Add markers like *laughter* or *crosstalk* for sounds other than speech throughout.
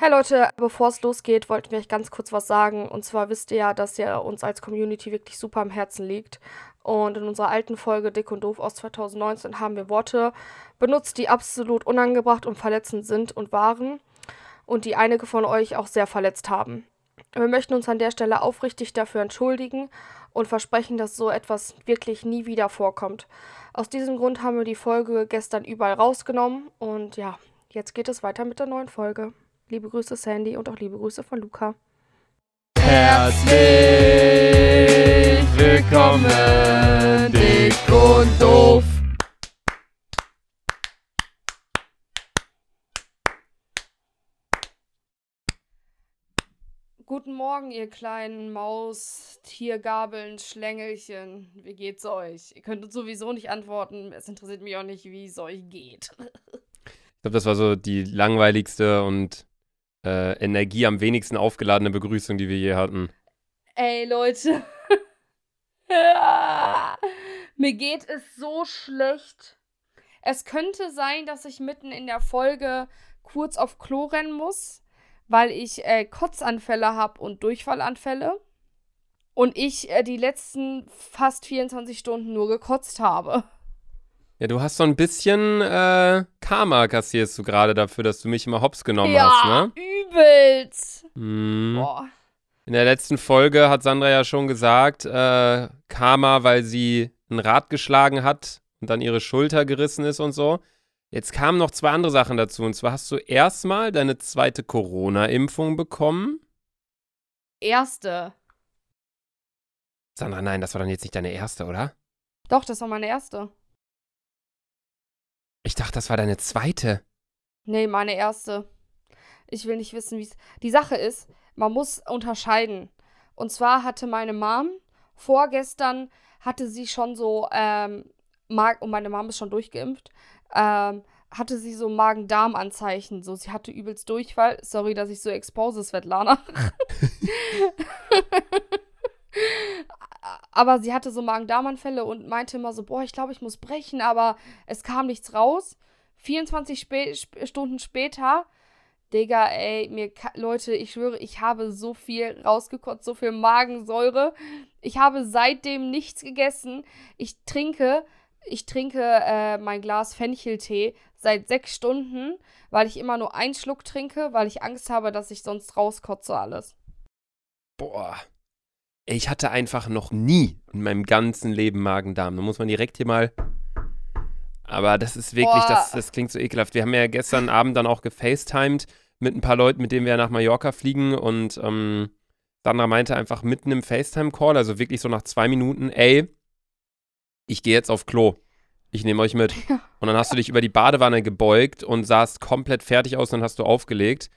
Hey Leute, bevor es losgeht, wollten wir euch ganz kurz was sagen. Und zwar wisst ihr ja, dass ihr uns als Community wirklich super am Herzen liegt. Und in unserer alten Folge Dick und Doof aus 2019 haben wir Worte benutzt, die absolut unangebracht und verletzend sind und waren. Und die einige von euch auch sehr verletzt haben. Wir möchten uns an der Stelle aufrichtig dafür entschuldigen und versprechen, dass so etwas wirklich nie wieder vorkommt. Aus diesem Grund haben wir die Folge gestern überall rausgenommen. Und ja, jetzt geht es weiter mit der neuen Folge. Liebe Grüße Sandy und auch liebe Grüße von Luca. Herzlich willkommen, dick und doof. Guten Morgen, ihr kleinen Maus, Tiergabeln, Schlängelchen. Wie geht's euch? Ihr könnt uns sowieso nicht antworten. Es interessiert mich auch nicht, wie es euch geht. *laughs* Ich glaube, das war so die langweiligste und äh, Energie am wenigsten aufgeladene Begrüßung, die wir je hatten. Ey, Leute. *laughs* Mir geht es so schlecht. Es könnte sein, dass ich mitten in der Folge kurz auf Klo rennen muss, weil ich äh, Kotzanfälle habe und Durchfallanfälle. Und ich äh, die letzten fast 24 Stunden nur gekotzt habe. Ja, du hast so ein bisschen äh, Karma kassierst du gerade dafür, dass du mich immer hops genommen ja, hast, ne? Übelst. Mhm. Boah. In der letzten Folge hat Sandra ja schon gesagt, äh, Karma, weil sie ein Rad geschlagen hat und dann ihre Schulter gerissen ist und so. Jetzt kamen noch zwei andere Sachen dazu. Und zwar hast du erstmal deine zweite Corona-Impfung bekommen. Erste. Sandra, nein, das war dann jetzt nicht deine erste, oder? Doch, das war meine erste. Ich dachte, das war deine zweite. Nee, meine erste. Ich will nicht wissen, wie es. Die Sache ist, man muss unterscheiden. Und zwar hatte meine Mom vorgestern hatte sie schon so, ähm, Mag und meine Mom ist schon durchgeimpft, ähm, hatte sie so Magen-Darm-Anzeichen. So, sie hatte übelst Durchfall. Sorry, dass ich so expose, Svetlana. *laughs* aber sie hatte so Magen-Darm-Anfälle und meinte immer so, boah, ich glaube, ich muss brechen, aber es kam nichts raus. 24 Spä Stunden später, Digga, ey, mir, Leute, ich schwöre, ich habe so viel rausgekotzt, so viel Magensäure. Ich habe seitdem nichts gegessen. Ich trinke, ich trinke äh, mein Glas Fencheltee seit sechs Stunden, weil ich immer nur einen Schluck trinke, weil ich Angst habe, dass ich sonst rauskotze alles. Boah. Ich hatte einfach noch nie in meinem ganzen Leben Magen-Darm. Da muss man direkt hier mal. Aber das ist wirklich, das, das klingt so ekelhaft. Wir haben ja gestern Abend dann auch gefacetimed mit ein paar Leuten, mit denen wir nach Mallorca fliegen. Und ähm, Sandra meinte einfach mitten im FaceTime-Call, also wirklich so nach zwei Minuten, ey, ich gehe jetzt auf Klo. Ich nehme euch mit. *laughs* Und dann hast du dich über die Badewanne gebeugt und sahst komplett fertig aus und dann hast du aufgelegt.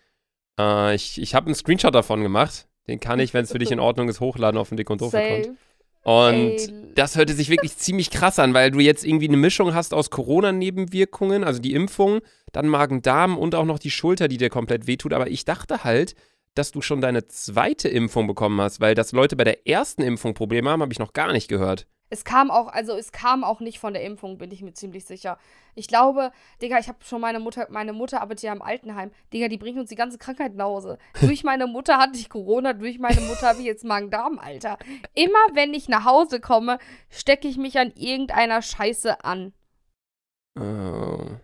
Äh, ich ich habe einen Screenshot davon gemacht. Den kann ich, wenn es für dich in Ordnung ist, hochladen auf dem Dick und Doof-Account. Und Ey. das hörte sich wirklich ziemlich krass an, weil du jetzt irgendwie eine Mischung hast aus Corona-Nebenwirkungen, also die Impfung, dann Magen-Darm und auch noch die Schulter, die dir komplett wehtut. Aber ich dachte halt, dass du schon deine zweite Impfung bekommen hast, weil dass Leute bei der ersten Impfung Probleme haben, habe ich noch gar nicht gehört. Es kam auch, also es kam auch nicht von der Impfung, bin ich mir ziemlich sicher. Ich glaube, Digga, ich habe schon meine Mutter, meine Mutter arbeitet ja im Altenheim. Digga, die bringt uns die ganze Krankheit nach Hause. durch meine Mutter hatte ich Corona, durch meine Mutter habe ich jetzt Magen-Darm, Alter. Immer wenn ich nach Hause komme, stecke ich mich an irgendeiner Scheiße an. Oh.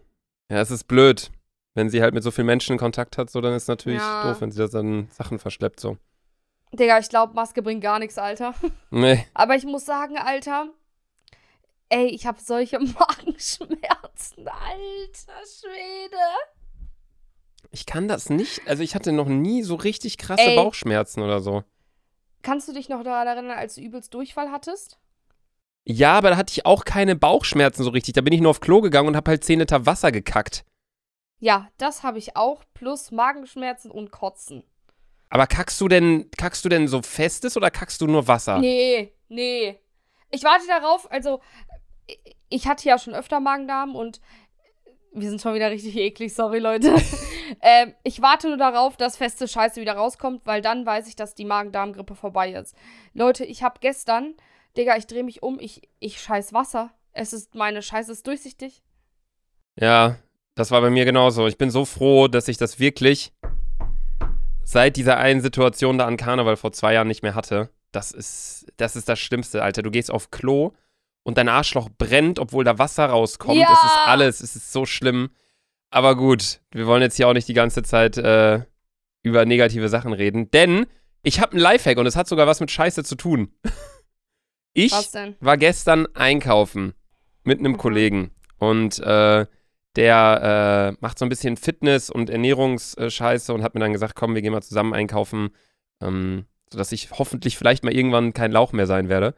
Ja, es ist blöd. Wenn sie halt mit so vielen Menschen in Kontakt hat, so, dann ist es natürlich ja. doof, wenn sie da dann Sachen verschleppt, so. Digga, ich glaube, Maske bringt gar nichts, Alter. *laughs* Nee. Aber ich muss sagen, Alter, ey, ich habe solche *laughs* Magenschmerzen, alter Schwede. Ich kann das nicht. Also ich hatte noch nie so richtig krasse ey. Bauchschmerzen oder so. Kannst du dich noch daran erinnern, als du übelst Durchfall hattest? Ja, aber da hatte ich auch keine Bauchschmerzen so richtig. Da bin ich nur auf Klo gegangen und habe halt 10 Liter Wasser gekackt. Ja, das habe ich auch. Plus Magenschmerzen und Kotzen. Aber kackst du denn, kackst du denn so festes oder kackst du nur Wasser? Nee, nee. Ich warte darauf, also ich hatte ja schon öfter Magen-Darm und wir sind schon wieder richtig eklig, sorry Leute. *laughs* ähm, ich warte nur darauf, dass feste Scheiße wieder rauskommt, weil dann weiß ich, dass die Magen-Darm-Grippe vorbei ist. Leute, ich habe gestern, Digga, ich drehe mich um, ich, ich scheiß Wasser. Es ist, meine Scheiße ist durchsichtig. Ja, das war bei mir genauso. Ich bin so froh, dass ich das wirklich seit dieser einen Situation da an Karneval vor zwei Jahren nicht mehr hatte. Das ist, das ist das Schlimmste, Alter. Du gehst auf Klo und dein Arschloch brennt, obwohl da Wasser rauskommt. Ja. Es ist alles, es ist so schlimm. Aber gut, wir wollen jetzt hier auch nicht die ganze Zeit äh, über negative Sachen reden, denn ich habe einen Lifehack und es hat sogar was mit Scheiße zu tun. *laughs* Ich war gestern einkaufen mit einem. Kollegen und äh, der äh, macht so ein bisschen Fitness- und Ernährungsscheiße und hat mir dann gesagt, komm, wir gehen mal zusammen einkaufen, ähm, sodass ich hoffentlich vielleicht mal irgendwann kein Lauch mehr sein werde.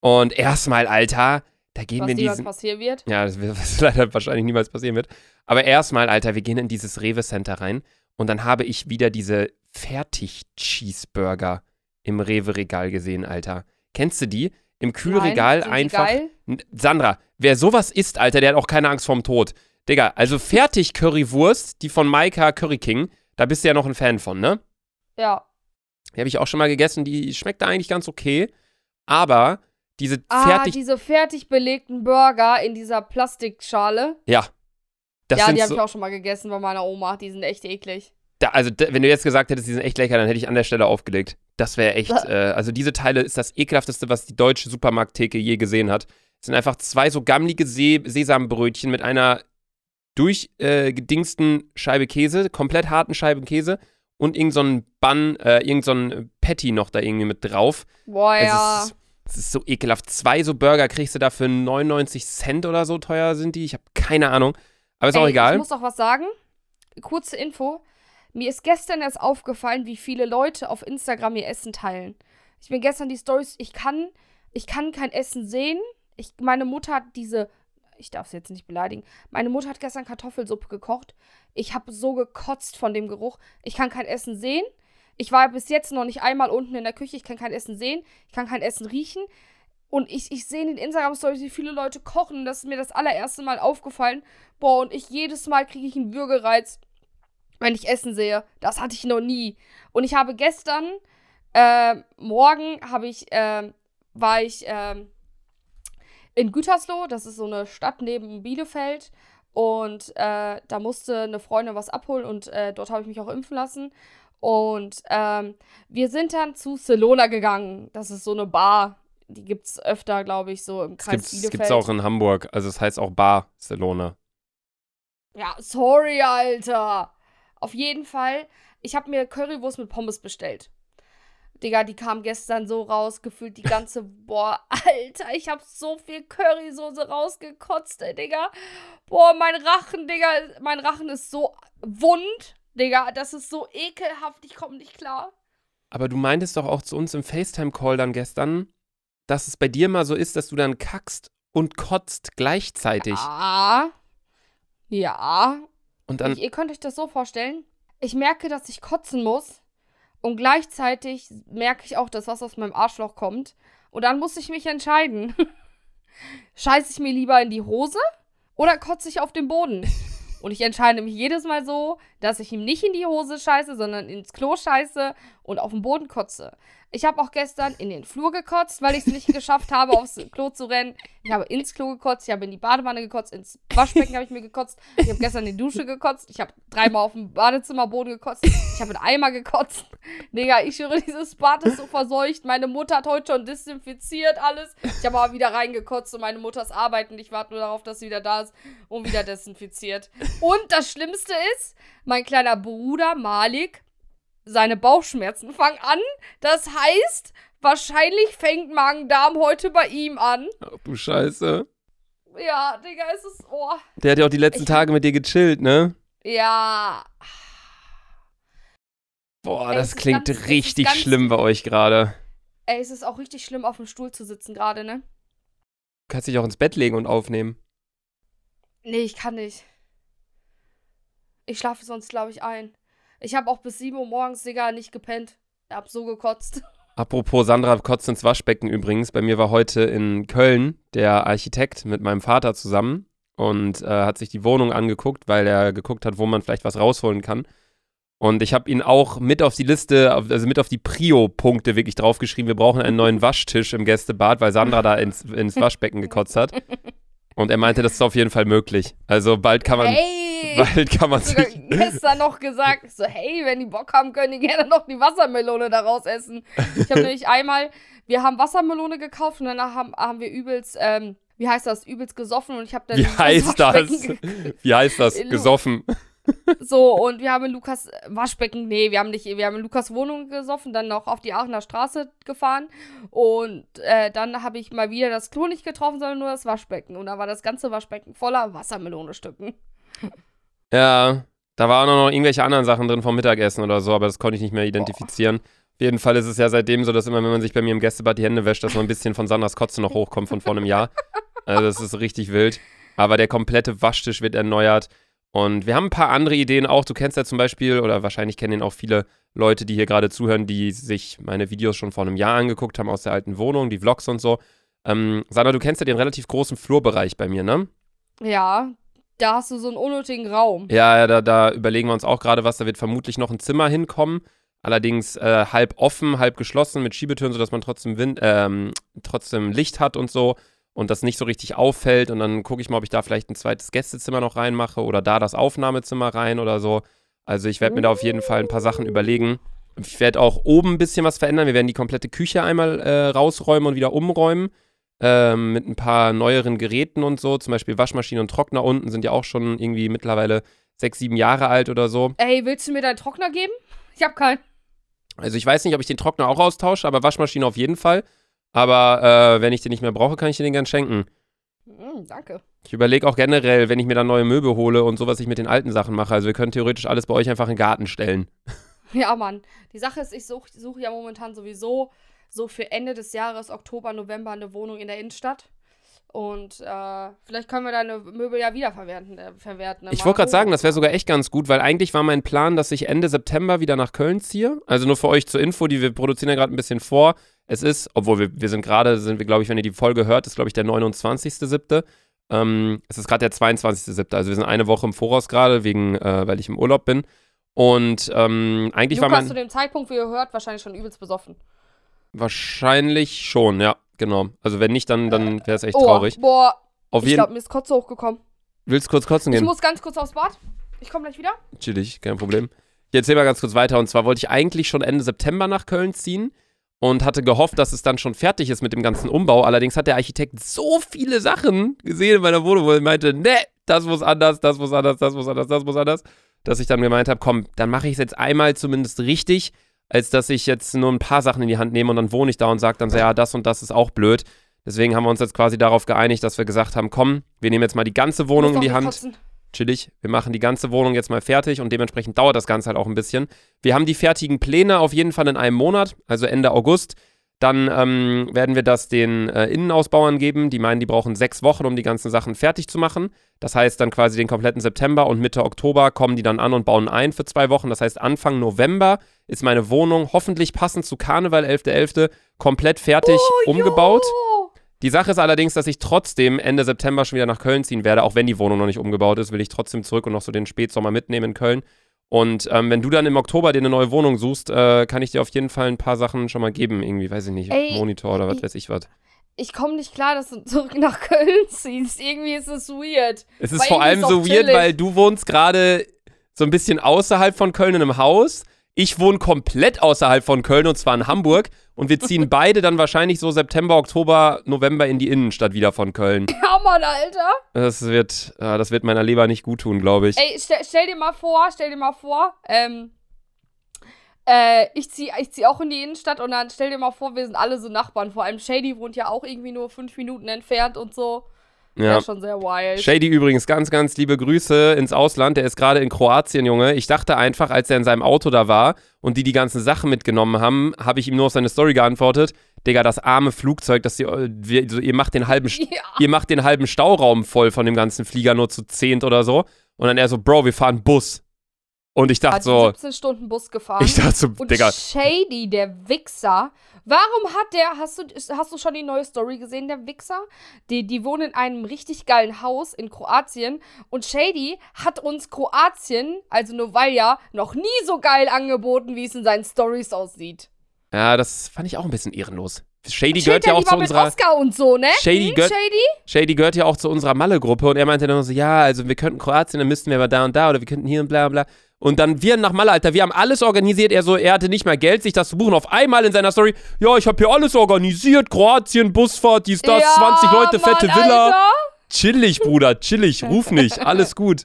Und erstmal, Alter, da gehen Was wir in diesen... passieren wird? Ja, das wird *laughs* was leider wahrscheinlich niemals passieren wird. Aber erstmal, Alter, wir gehen in dieses Rewe-Center rein und dann habe ich wieder diese Fertig-Cheeseburger im Rewe-Regal gesehen, Alter. Kennst du die? Im Kühlregal Nein, einfach. Geil? Sandra, wer sowas isst, Alter, der hat auch keine Angst vorm Tod. Digga, also Fertig-Currywurst, die von Maika Curry King, da bist du ja noch ein Fan von, ne? Ja. Die habe ich auch schon mal gegessen, die schmeckt da eigentlich ganz okay. Aber diese Ah, fertig. diese fertig belegten Burger in dieser Plastikschale. ja. Das ja, die habe so, ich auch schon mal gegessen bei meiner Oma. Die sind echt eklig. da, also da, wenn du jetzt gesagt hättest, die sind echt lecker, dann hätte ich an der Stelle aufgelegt. Das wäre echt, äh, also diese Teile ist das ekelhafteste, was die deutsche Supermarkttheke je gesehen hat. Es sind einfach zwei so gammlige See Sesambrötchen mit einer durchgedingsten Scheibe Käse, komplett harten Scheiben Käse und irgend so Bun, äh, irgend so Patty noch da irgendwie mit drauf. Boah, ja. Es, ist, es ist so ekelhaft. Zwei so Burger kriegst du da für 99 Cent oder so teuer sind die. Ich habe keine Ahnung. Aber ist auch Ey, egal. Ich muss auch was sagen. Kurze Info. Mir ist gestern erst aufgefallen, wie viele Leute auf Instagram ihr Essen teilen. Ich bin gestern die Stories, ich kann, ich kann kein Essen sehen. Ich, meine Mutter hat diese, ich darf es jetzt nicht beleidigen. Meine Mutter hat gestern Kartoffelsuppe gekocht. Ich habe so gekotzt von dem Geruch. Ich kann kein Essen sehen. Ich war bis jetzt noch nicht einmal unten in der Küche. Ich kann kein Essen sehen. Ich kann kein Essen riechen. Und ich, ich sehe in den Instagram-Stories, wie viele Leute kochen. Das ist mir das allererste Mal aufgefallen. Boah, und ich jedes Mal kriege ich einen Würgereiz, wenn ich Essen sehe. Das hatte ich noch nie. Und ich habe gestern, äh, morgen habe ich, äh, war ich äh, in Gütersloh. Das ist so eine Stadt neben Bielefeld. Und äh, da musste eine Freundin was abholen und äh, dort habe ich mich auch impfen lassen. Und ähm, wir sind dann zu Celona gegangen. Das ist so eine Bar. Die gibt es öfter, glaube ich, so im Das Kreis gibt's, Bielefeld. gibt's auch in Hamburg. Also es heißt auch Barcelona. Ja, sorry, Alter. Auf jeden Fall, ich habe mir Currywurst mit Pommes bestellt. Digga, die kam gestern so raus, gefühlt die ganze, *laughs* boah, Alter, ich habe so viel Currysoße rausgekotzt, ey, Digga. Boah, mein Rachen, Digga, mein Rachen ist so wund, Digga, das ist so ekelhaft, ich komme nicht klar. Aber du meintest doch auch zu uns im FaceTime-Call dann gestern, dass es bei dir mal so ist, dass du dann kackst und kotzt gleichzeitig. Ah. Ja. Und dann, Ich, ihr könnt euch das so vorstellen. Ich merke, dass ich kotzen muss. Und gleichzeitig merke ich auch, dass was aus meinem Arschloch kommt. Und dann muss ich mich entscheiden. *laughs* Scheiße ich mir lieber in die Hose oder kotze ich auf den Boden? *laughs* Und ich entscheide mich jedes Mal so, dass ich ihm nicht in die Hose scheiße, sondern ins Klo scheiße und auf den Boden kotze. Ich habe auch gestern in den Flur gekotzt, weil ich es nicht geschafft habe, aufs Klo zu rennen. Ich habe ins Klo gekotzt, ich habe in die Badewanne gekotzt, ins Waschbecken habe ich mir gekotzt. Ich habe gestern in die Dusche gekotzt, ich habe dreimal auf dem Badezimmerboden gekotzt, ich habe in Eimer gekotzt. Digga, ich höre, dieses Bad ist so verseucht. Meine Mutter hat heute schon desinfiziert alles. Ich habe aber wieder reingekotzt und meine Mutter ist arbeiten. Ich warte nur darauf, dass sie wieder da ist und wieder desinfiziert. Und das Schlimmste ist, mein kleiner Bruder Malik, seine Bauchschmerzen fangen an. Das heißt, wahrscheinlich fängt Magen-Darm heute bei ihm an. ach du Scheiße. Ja, Digga, es ist. Oh. Der hat ja auch die letzten Ich- Tage mit dir gechillt, ne? Ja. Boah, das klingt ganz- richtig schlimm bei euch gerade. Ey, es ist auch richtig schlimm, auf dem Stuhl zu sitzen gerade, ne? Du kannst dich auch ins Bett legen und aufnehmen. Nee, ich kann nicht. Ich schlafe sonst, glaube ich, ein. Ich habe auch bis 7 Uhr morgens, Digga, nicht gepennt. Ich hab so gekotzt. *laughs* Apropos Sandra kotzt ins Waschbecken übrigens. Bei mir war heute in Köln der Architekt mit meinem Vater zusammen und äh, hat sich die Wohnung angeguckt, weil er geguckt hat, wo man vielleicht was rausholen kann. Und ich habe ihn auch mit auf die Liste, also mit auf die Prio-Punkte wirklich draufgeschrieben. Wir brauchen einen neuen Waschtisch im Gästebad, weil Sandra da ins, ins Waschbecken gekotzt hat. *laughs* Und er meinte, das ist auf jeden Fall möglich. Also bald kann man. Ey, nee. Weil kann man Ich hab sich. gestern noch gesagt, so, hey, wenn die Bock haben, können die gerne noch die Wassermelone daraus essen. Ich habe *laughs* nämlich einmal, wir haben Wassermelone gekauft und danach haben, haben wir übelst, ähm, wie heißt das, übelst gesoffen und ich habe dann *laughs* Wie heißt das? Wie heißt das? Gesoffen. So, und wir haben in Lukas äh, Waschbecken, nee, wir haben nicht, wir haben in Lukas Wohnung gesoffen, dann noch auf die Aachener Straße gefahren und äh, dann habe ich mal wieder das Klo nicht getroffen, sondern nur das Waschbecken und da war das ganze Waschbecken voller Wassermelonestücken. Ja, da waren auch noch irgendwelche anderen Sachen drin vom Mittagessen oder so, aber das konnte ich nicht mehr identifizieren. Auf jeden Fall ist es ja seitdem so, dass immer, wenn man sich bei mir im Gästebad die Hände wäscht, dass noch ein bisschen von Sandras Kotze noch hochkommt von vor einem Jahr. Also das ist richtig wild. Aber der komplette Waschtisch wird erneuert. Und wir haben ein paar andere Ideen auch. Du kennst ja zum Beispiel, oder wahrscheinlich kennen ihn auch viele Leute, die hier gerade zuhören, die sich meine Videos schon vor einem Jahr angeguckt haben aus der alten Wohnung, die Vlogs und so. Ähm, Sandra, du kennst ja den relativ großen Flurbereich bei mir, ne? Ja, da hast du so einen unnötigen Raum. Ja, ja, da, da überlegen wir uns auch gerade was. Da wird vermutlich noch ein Zimmer hinkommen. Allerdings äh, halb offen, halb geschlossen mit Schiebetüren, sodass man trotzdem, Wind, ähm, trotzdem Licht hat und so und das nicht so richtig auffällt. Und dann gucke ich mal, ob ich da vielleicht ein zweites Gästezimmer noch reinmache oder da das Aufnahmezimmer rein oder so. Also ich werde mir da auf jeden Fall ein paar Sachen überlegen. Ich werde auch oben ein bisschen was verändern. Wir werden die komplette Küche einmal äh, rausräumen und wieder umräumen. Ähm, mit ein paar neueren Geräten und so. Zum Beispiel Waschmaschine und Trockner unten sind ja auch schon irgendwie mittlerweile sechs, sieben Jahre alt oder so. Ey, willst du mir deinen Trockner geben? Ich hab keinen. Also ich weiß nicht, ob ich den Trockner auch austausche, aber Waschmaschine auf jeden Fall. Aber äh, wenn ich den nicht mehr brauche, kann ich dir den gern schenken. Hm, danke. Ich überlege auch generell, wenn ich mir dann neue Möbel hole und so, was ich mit den alten Sachen mache. Also wir können theoretisch alles bei euch einfach in den Garten stellen. *laughs* Ja, Mann. Die Sache ist, ich suche such ja momentan sowieso so für Ende des Jahres, Oktober, November, eine Wohnung in der Innenstadt. Und äh, vielleicht können wir deine Möbel ja wiederverwerten. Äh, verwerten Ich wollte gerade sagen, das wäre sogar echt ganz gut, weil eigentlich war mein Plan, dass ich Ende September wieder nach Köln ziehe. Also nur für euch zur Info, die wir produzieren ja gerade ein bisschen vor. Es ist, obwohl wir, wir sind gerade, sind wir, glaube ich, wenn ihr die Folge hört, ist, glaube ich, der 29.07. Ähm, es ist gerade der 22.07. Also wir sind eine Woche im Voraus gerade, wegen, äh, weil ich im Urlaub bin. Und ähm, eigentlich war Lukas mein. zu dem Zeitpunkt, wie ihr hört, wahrscheinlich schon übelst besoffen. Wahrscheinlich schon, ja, genau. Also wenn nicht, dann, dann wäre es echt oh, traurig. Boah, Auf ich jeden glaube, mir ist Kotze hochgekommen. Willst du kurz kotzen Ich gehen? muss ganz kurz aufs Bad. Ich komme gleich wieder. Chillig, kein Problem. Ich erzähle mal ganz kurz weiter. Und zwar wollte ich eigentlich schon Ende September nach Köln ziehen und hatte gehofft, dass es dann schon fertig ist mit dem ganzen Umbau. Allerdings hat der Architekt so viele Sachen gesehen in meiner Wohnung, wo er meinte, ne, das muss anders, das muss anders, das muss anders, das muss anders, dass ich dann gemeint habe, komm, dann mache ich es jetzt einmal zumindest richtig, als dass ich jetzt nur ein paar Sachen in die Hand nehme und dann wohne ich da und sage dann so, ja, das und das ist auch blöd. Deswegen haben wir uns jetzt quasi darauf geeinigt, dass wir gesagt haben, komm, wir nehmen jetzt mal die ganze Wohnung in die Hand kotzen. Chillig. Wir machen die ganze Wohnung jetzt mal fertig und dementsprechend dauert das Ganze halt auch ein bisschen. Wir haben die fertigen Pläne auf jeden Fall in einem Monat, also Ende August. Dann ähm, werden wir das den äh, Innenausbauern geben. Die meinen, die brauchen sechs Wochen, um die ganzen Sachen fertig zu machen. Das heißt dann quasi den kompletten September und Mitte Oktober kommen die dann an und bauen ein für zwei Wochen. Das heißt, Anfang November ist meine Wohnung hoffentlich passend zu Karneval 11.11. komplett fertig Oh, umgebaut. jo. Die Sache ist allerdings, dass ich trotzdem Ende September schon wieder nach Köln ziehen werde, auch wenn die Wohnung noch nicht umgebaut ist, will ich trotzdem zurück und noch so den Spätsommer mitnehmen in Köln. Und ähm, wenn du dann im Oktober dir eine neue Wohnung suchst, äh, kann ich dir auf jeden Fall ein paar Sachen schon mal geben. Irgendwie, weiß ich nicht, Ey, Monitor oder was weiß ich was. Ich komme nicht klar, dass du zurück nach *laughs* Köln ziehst. Irgendwie ist es weird. Es ist vor allem irgendwie so ist auch weird, chillig. weil du wohnst gerade so ein bisschen außerhalb von Köln in einem Haus. Ich wohne komplett außerhalb von Köln und zwar in Hamburg. Und wir ziehen *laughs* beide dann wahrscheinlich so September, Oktober, November in die Innenstadt wieder von Köln. *laughs* Ja, Mann, Alter. Das wird, äh, das wird meiner Leber nicht gut tun, glaube ich. Ey, stell, stell dir mal vor, stell dir mal vor, ähm, äh, ich zieh, ich zieh auch in die Innenstadt und dann stell dir mal vor, wir sind alle so Nachbarn. Vor allem Shady wohnt ja auch irgendwie nur fünf Minuten entfernt und so. Ja. Ja, schon sehr wild. Shady übrigens, ganz, ganz liebe Grüße ins Ausland. Der ist gerade in Kroatien, Junge. Ich dachte einfach, als er in seinem Auto da war und die die ganzen Sachen mitgenommen haben, habe ich ihm nur auf seine Story geantwortet. Digga, das arme Flugzeug, das ihr, wir, so, ihr macht den halben, *laughs* ja. ihr macht den halben Stauraum voll von dem ganzen Flieger nur zu zehnt oder so. Und dann er so, Bro, wir fahren Bus. Und ich dachte so, 17 Stunden Bus gefahren. ich dachte so, und Digga, Shady, der Wichser. Warum hat der, hast du, hast du schon die neue Story gesehen, der Wichser? Die, die wohnen in einem richtig geilen Haus in Kroatien und Shady hat uns Kroatien, also Novalja, noch nie so geil angeboten, wie es in seinen Stories aussieht. ja, das fand ich auch ein bisschen ehrenlos. Shady gehört ja auch zu unserer. Oscar und so, ne? Shady, hm, gehört, Shady? Shady gehört ja auch zu unserer Malle-Gruppe und er meinte dann so, ja, also wir könnten Kroatien, dann müssten wir aber da und da oder wir könnten hier und bla bla. Und dann wir nach Malle, Alter, wir haben alles organisiert. Er so, er hatte nicht mal Geld, sich das zu buchen. Auf einmal in seiner Story, ja, ich habe hier alles organisiert. Kroatien, Busfahrt, dies, das, ja, 20 Leute, Mann, fette Villa. Alter. Chillig, Bruder, chillig, ruf nicht, alles gut.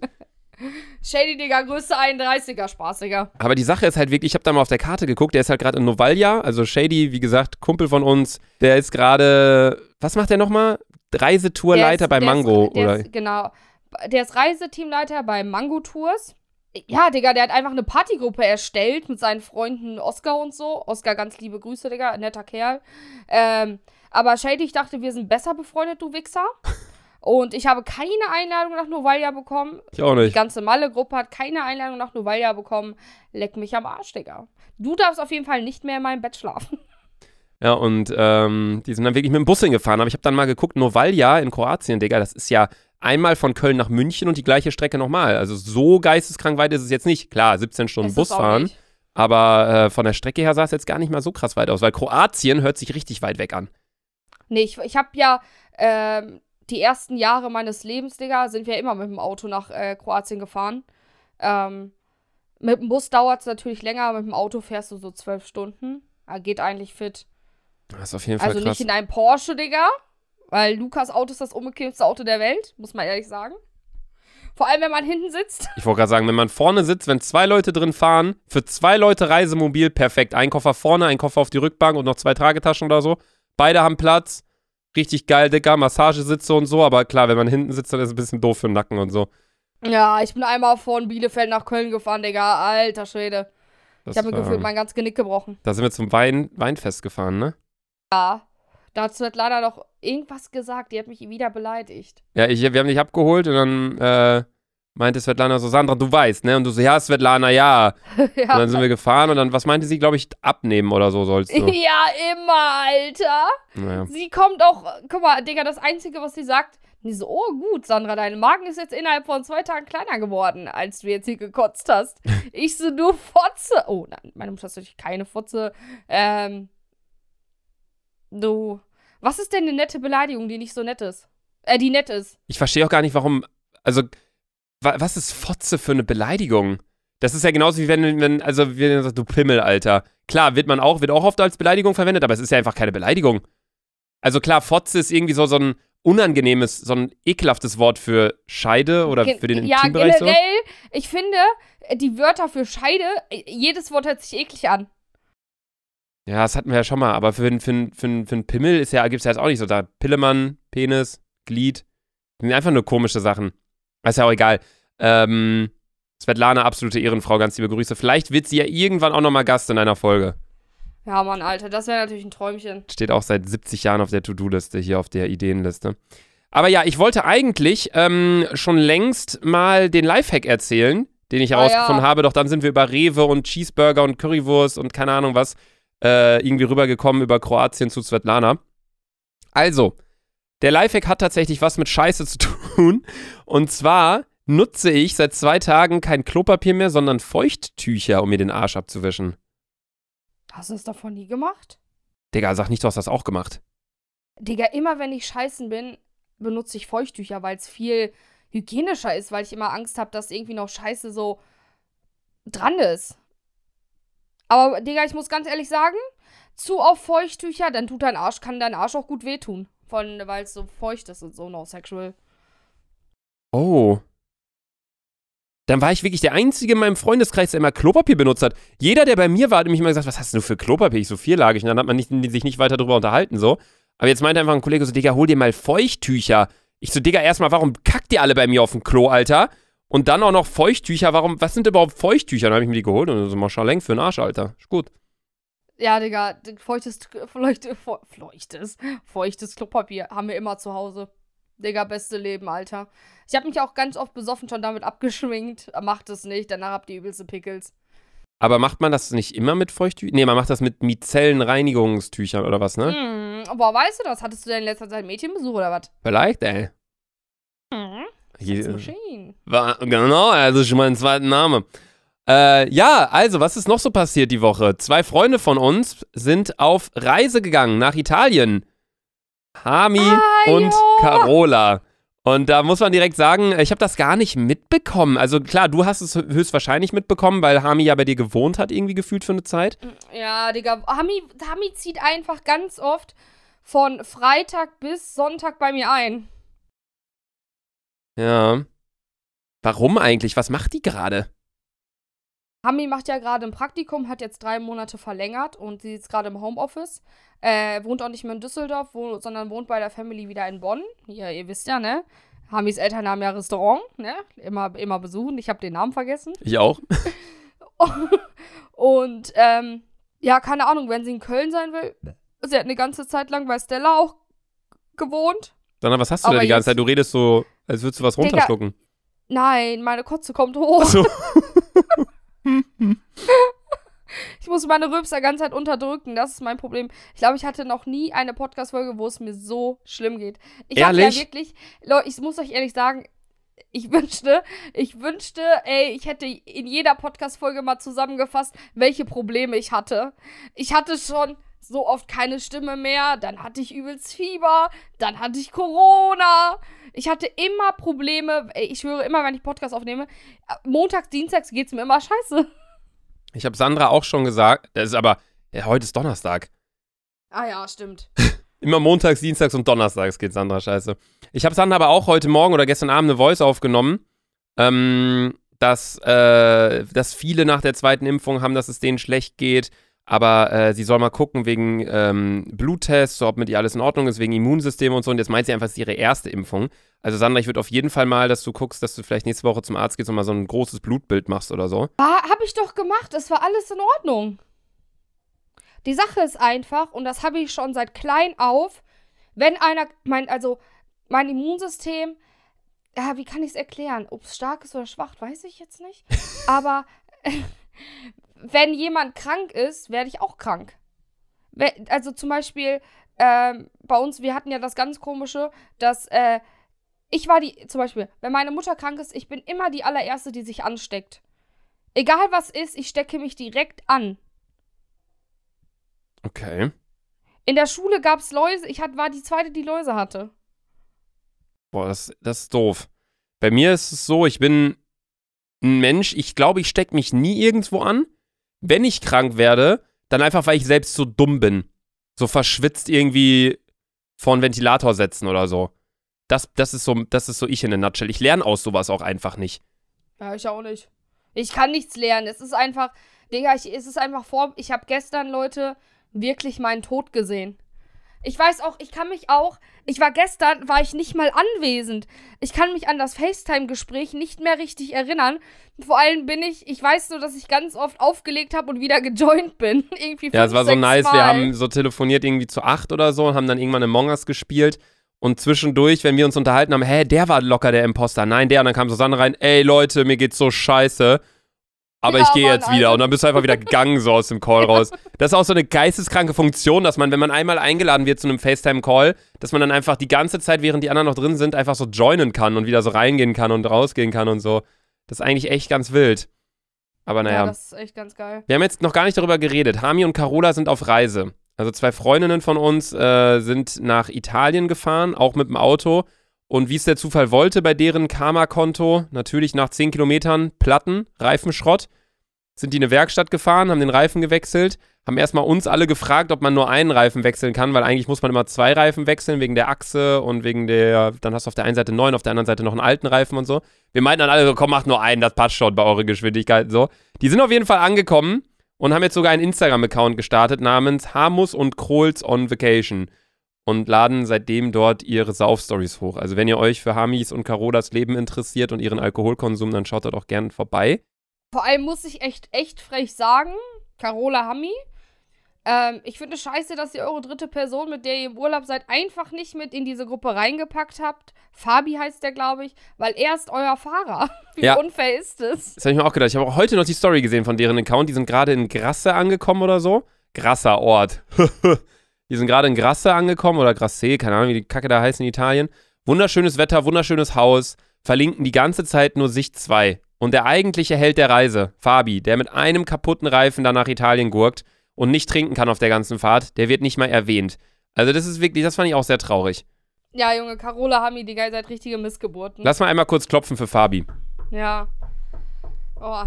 *laughs* Shady, Digga, größte 31er, spaßiger. Aber die Sache ist halt wirklich, ich habe da mal auf der Karte geguckt, der ist halt gerade in Novalja, also Shady, wie gesagt, Kumpel von uns, der ist gerade, was macht der nochmal? Reisetourleiter bei Mango, ist, der oder? Ist, genau. Der ist Reiseteamleiter bei Mango Tours. Ja, Digga, der hat einfach eine Partygruppe erstellt mit seinen Freunden Oscar und so. Oscar, ganz liebe Grüße, Digga, netter Kerl. Ähm, aber Shady, ich dachte, wir sind besser befreundet, du Wichser. Und ich habe keine Einladung nach Novalia bekommen. Ich auch Die nicht. ganze Malle-Gruppe hat keine Einladung nach Novalia bekommen. Leck mich am Arsch, Digga. Du darfst auf jeden Fall nicht mehr in meinem Bett schlafen. *laughs* Ja, und ähm, die sind dann wirklich mit dem Bus hingefahren. Aber ich habe dann mal geguckt, Novalja in Kroatien, Digga, das ist ja einmal von Köln nach München und die gleiche Strecke nochmal. Also so geisteskrank weit ist es jetzt nicht. Klar, 17 Stunden Es Bus fahren. nicht. Aber äh, von der Strecke her sah es jetzt gar nicht mal so krass weit aus, weil Kroatien hört sich richtig weit weg an. Nee, ich, ich habe ja ähm, die ersten Jahre meines Lebens, Digga, sind wir immer mit dem Auto nach äh, Kroatien gefahren. Ähm, mit dem Bus dauert es natürlich länger, mit dem Auto fährst du so zwölf Stunden. Ja, geht eigentlich fit. Das ist auf jeden Fall Also krass. nicht in einem Porsche, Digga. Weil Lukas Auto ist das unbequemste Auto der Welt, muss man ehrlich sagen. Vor allem, wenn man hinten sitzt. Ich wollte gerade sagen, wenn man vorne sitzt, wenn zwei Leute drin fahren, für zwei Leute Reisemobil, perfekt. Ein Koffer vorne, ein Koffer auf die Rückbank und noch zwei Tragetaschen oder so. Beide haben Platz. Richtig geil, Digga. Massagesitze und so. Aber klar, wenn man hinten sitzt, dann ist es ein bisschen doof für den Nacken und so. Ja, ich bin einmal von Bielefeld nach Köln gefahren, Digga. Alter Schwede. Das Ich habe mir war- gefühlt mein ganz Genick gebrochen. Da sind wir zum Wein, Weinfest gefahren, ne? Ja. Da hat Svetlana doch irgendwas gesagt. Die hat mich wieder beleidigt. Ja, ich, wir haben dich abgeholt und dann äh, meinte Svetlana so, Sandra, du weißt, ne? Und du so, ja, Svetlana, ja. *laughs* Und ja. dann sind wir gefahren und dann, was meinte sie, glaube ich, abnehmen oder so sollst du. *laughs* ja, immer, Alter. Naja. Sie kommt auch, guck mal, Digga, das Einzige, was sie sagt, die so, oh gut, Sandra, dein Magen ist jetzt innerhalb von zwei Tagen kleiner geworden, als du jetzt hier gekotzt hast. *laughs* ich so, du Fotze. Oh, nein, meine Mutter ist natürlich keine Fotze. Ähm, du, was ist denn eine nette Beleidigung, die nicht so nett ist? Äh, die nett ist. Ich verstehe auch gar nicht, warum. Also, was ist Fotze für eine Beleidigung? Das ist ja genauso wie wenn, wenn also, wenn man sagt, du Pimmel, Alter. Klar, wird man auch, wird auch oft als Beleidigung verwendet, aber es ist ja einfach keine Beleidigung. Also klar, Fotze ist irgendwie so, so ein unangenehmes, so ein ekelhaftes Wort für Scheide oder für den Ja, Intimbereich so. generell, ich finde, die Wörter für Scheide, jedes Wort hört sich eklig an. Ja, das hatten wir ja schon mal, aber für, einen- für, für, einen- für einen Pimmel ist ja, gibt es ja jetzt auch nicht so. Da Pillemann, Penis, Glied. Sind einfach nur komische Sachen. Ist ja auch egal. Ähm, Svetlana, absolute Ehrenfrau, ganz liebe Grüße. Vielleicht wird sie ja irgendwann auch nochmal Gast in einer Folge. Ja, Mann, Alter, das wäre natürlich ein Träumchen. Steht auch seit 70 Jahren auf der To-Do-Liste, hier auf der Ideenliste. Aber ja, ich wollte eigentlich ähm, schon längst mal den Lifehack erzählen, den ich Ah, herausgefunden ja. habe. Doch dann sind wir über Rewe und Cheeseburger und Currywurst und keine Ahnung was äh, irgendwie rübergekommen über Kroatien zu Svetlana. Also, der Lifehack hat tatsächlich was mit Scheiße zu *laughs* tun. Und zwar nutze ich seit zwei Tagen kein Klopapier mehr, sondern Feuchttücher, um mir den Arsch abzuwischen. Hast du das davon nie gemacht? Digga, sag nicht, du hast das auch gemacht. Digga, immer wenn ich scheißen bin, benutze ich Feuchttücher, weil es viel hygienischer ist, weil ich immer Angst habe, dass irgendwie noch Scheiße so dran ist. Aber, Digga, ich muss ganz ehrlich sagen, zu auf Feuchttücher, dann tut dein Arsch, kann dein Arsch auch gut wehtun. Von, weil es so feucht ist und so, no sexual. Oh. Dann war ich wirklich der Einzige in meinem Freundeskreis, der immer Klopapier benutzt hat. Jeder, der bei mir war, hat mich immer gesagt, was hast du für Klopapier? Ich so vierlagig. Und dann hat man nicht, sich nicht weiter darüber unterhalten, so. Aber jetzt meinte einfach ein Kollege so, Digga, hol dir mal Feuchttücher. Ich so, Digga, erstmal, warum kackt ihr alle bei mir auf dem Klo, Alter? Und dann auch noch Feuchttücher. Warum, was sind überhaupt Feuchttücher? Dann habe ich mir die geholt und so, Marschaleng für den Arsch, Alter. Ist gut. Ja, Digga, feuchtes, *laughs* feuchtes, feuchtes, feuchtes Klopapier haben wir immer zu Hause. Digga, beste Leben, Alter. Ich habe mich auch ganz oft besoffen schon damit *laughs* abgeschminkt. Macht es nicht, danach habt ihr übelste Pickels. Aber macht man das nicht immer mit Feuchttüchern? Nee, man macht das mit Micellenreinigungstüchern oder was, ne? Hm, boah, weißt du das? Hattest du denn in letzter Zeit Mädchenbesuch oder was? Vielleicht, ey. Hm. Hier-. War, genau, also schon mein zweiter Name. Äh, ja, also, was ist noch so passiert die Woche? Zwei Freunde von uns sind auf Reise gegangen nach Italien. Hami Ah, und jo. Carola. Und da muss man direkt sagen, ich habe das gar nicht mitbekommen. Also klar, du hast es höchstwahrscheinlich mitbekommen, weil Hami ja bei dir gewohnt hat, irgendwie gefühlt für eine Zeit. Ja, Digga, Hami, Hami zieht einfach ganz oft von Freitag bis Sonntag bei mir ein. Ja. Warum eigentlich? Was macht die gerade? Hami macht ja gerade ein Praktikum, hat jetzt drei Monate verlängert und sie ist gerade im Homeoffice. Äh, wohnt auch nicht mehr in Düsseldorf, wo, sondern wohnt bei der Family wieder in Bonn. Ja, ihr wisst ja, ne? Hamis Eltern haben ja Restaurant, ne? Immer, immer besuchen. Ich habe den Namen vergessen. Ich auch. *laughs* *laughs* Und ähm, ja, keine Ahnung, wenn sie in Köln sein will. Sie hat eine ganze Zeit lang bei Stella auch gewohnt. Sondern was hast du Aber da die ganze Zeit? Du redest so, als würdest du was Digga. runterschlucken. Nein, meine Kotze kommt hoch. So. *laughs* *laughs* Ich muss meine Rülpser ganz Zeit unterdrücken. Das ist mein Problem. Ich glaube, ich hatte noch nie eine Podcast-Folge, wo es mir so schlimm geht. Ich habe ja wirklich, Leute, ich muss euch ehrlich sagen, ich *laughs* wünschte, ich wünschte, ey, ich hätte in jeder Podcast-Folge mal zusammengefasst, welche Probleme ich hatte. Ich hatte schon so oft keine Stimme mehr, dann hatte ich übelst Fieber, dann hatte ich Corona. Ich hatte immer Probleme, ich schwöre immer, wenn ich Podcast aufnehme, montags, dienstags geht's mir immer scheiße. Ich habe Sandra auch schon gesagt, das ist aber, ja, heute ist Donnerstag. Ah ja, stimmt. *laughs* Immer montags, dienstags und donnerstags geht Sandra scheiße. Ich habe Sandra aber auch heute Morgen oder gestern Abend eine Voice aufgenommen, ähm, dass, äh, dass viele nach der zweiten Impfung haben, dass es denen schlecht geht. Aber äh, sie soll mal gucken wegen ähm, Bluttests, ob mit ihr alles in Ordnung ist, wegen Immunsystem und so. Und jetzt meint sie einfach, es ist ihre erste Impfung. Also Sandra, ich würde auf jeden Fall mal, dass du guckst, dass du vielleicht nächste Woche zum Arzt gehst und mal so ein großes Blutbild machst oder so. Ah, hab ich doch gemacht. Es war alles in Ordnung. Die Sache ist einfach, und das habe ich schon seit klein auf, wenn einer, mein, also mein Immunsystem, ja, wie kann ich es erklären? Ob es stark ist oder schwach, weiß ich jetzt nicht. *laughs* Aber *laughs* wenn jemand krank ist, werde ich auch krank. Also zum Beispiel, ähm, bei uns, wir hatten ja das ganz komische, dass, äh, ich war die, zum Beispiel, wenn meine Mutter krank ist, ich bin immer die allererste, die sich ansteckt. Egal was ist, ich stecke mich direkt an. Okay. In der Schule gab es Läuse, ich hat, war die zweite, die Läuse hatte. Boah, das, das ist doof. Bei mir ist es so, ich bin ein Mensch, ich glaube, ich stecke mich nie irgendwo an. Wenn ich krank werde, dann einfach, weil ich selbst so dumm bin. So verschwitzt irgendwie vor einen Ventilator setzen oder so. Das, das, ist so. das ist so ich in der Nutshell. Ich lerne aus sowas auch einfach nicht. Ja, ich auch nicht. Ich kann nichts lernen. Es ist einfach, Digga, ich, es ist einfach vor. Ich habe gestern, Leute, wirklich meinen Tod gesehen. Ich weiß auch, ich kann mich auch. Ich war gestern, war ich nicht mal anwesend. Ich kann mich an das FaceTime-Gespräch nicht mehr richtig erinnern. Vor allem bin ich, ich weiß nur, dass ich ganz oft aufgelegt habe und wieder *laughs* gejoint bin. Irgendwie Ja, es fünf, war so nice. Mal. Wir haben so telefoniert irgendwie zu acht oder so und haben dann irgendwann Among Us gespielt. Und zwischendurch, wenn wir uns unterhalten haben, hä, der war locker der Imposter. Nein, der. Und dann kam Susanne rein, ey Leute, mir geht's so scheiße. Aber Ja, ich gehe Mann, jetzt wieder. Alter. Und dann bist du einfach wieder gegangen, so aus dem Call raus. *laughs* Das ist auch so eine geisteskranke Funktion, dass man, wenn man einmal eingeladen wird zu einem FaceTime-Call, dass man dann einfach die ganze Zeit, während die anderen noch drin sind, einfach so joinen kann und wieder so reingehen kann und rausgehen kann und so. Das ist eigentlich echt ganz wild. Aber naja. Ja, das ist echt ganz geil. Wir haben jetzt noch gar nicht darüber geredet. Hami und Carola sind auf Reise. Also zwei Freundinnen von uns äh, sind nach Italien gefahren, auch mit dem Auto. Und wie es der Zufall wollte, bei deren Karma-Konto, natürlich nach 10 Kilometern Platten, Reifenschrott, sind die in eine Werkstatt gefahren, haben den Reifen gewechselt, haben erstmal uns alle gefragt, ob man nur einen Reifen wechseln kann, weil eigentlich muss man immer zwei Reifen wechseln, wegen der Achse und wegen der, dann hast du auf der einen Seite neun, auf der anderen Seite noch einen alten Reifen und so. Wir meinten dann alle so, komm, macht nur einen, das passt schon bei euren Geschwindigkeiten so. Die sind auf jeden Fall angekommen und haben jetzt sogar einen Instagram-Account gestartet namens Hamus und Krols on Vacation und laden seitdem dort ihre Sauf-Stories hoch. Also wenn ihr euch für Hamis und Carolas Leben interessiert und ihren Alkoholkonsum, dann schaut dort auch gerne vorbei. Vor allem muss ich echt, echt frech sagen, Carola Hammi, ähm, ich finde es scheiße, dass ihr eure dritte Person, mit der ihr im Urlaub seid, einfach nicht mit in diese Gruppe reingepackt habt. Fabi heißt der, glaube ich, weil er ist euer Fahrer. *laughs* Wie Ja. unfair ist es? Das habe ich mir auch gedacht. Ich habe auch heute noch die Story gesehen von deren Account. Die sind gerade in Grasse angekommen oder so. Grasser Ort. *laughs* die sind gerade in Grasse angekommen oder Grasse, keine Ahnung, wie die Kacke da heißt in Italien. Wunderschönes Wetter, wunderschönes Haus. Verlinken die ganze Zeit nur Sicht 2. Und der eigentliche Held der Reise, Fabi, der mit einem kaputten Reifen dann nach Italien gurkt und nicht trinken kann auf der ganzen Fahrt, der wird nicht mal erwähnt. Also das ist wirklich, das fand ich auch sehr traurig. Ja, Junge, Carola Hami, die seid richtige Missgeburten. Lass mal einmal kurz klopfen für Fabi. Ja. Oh.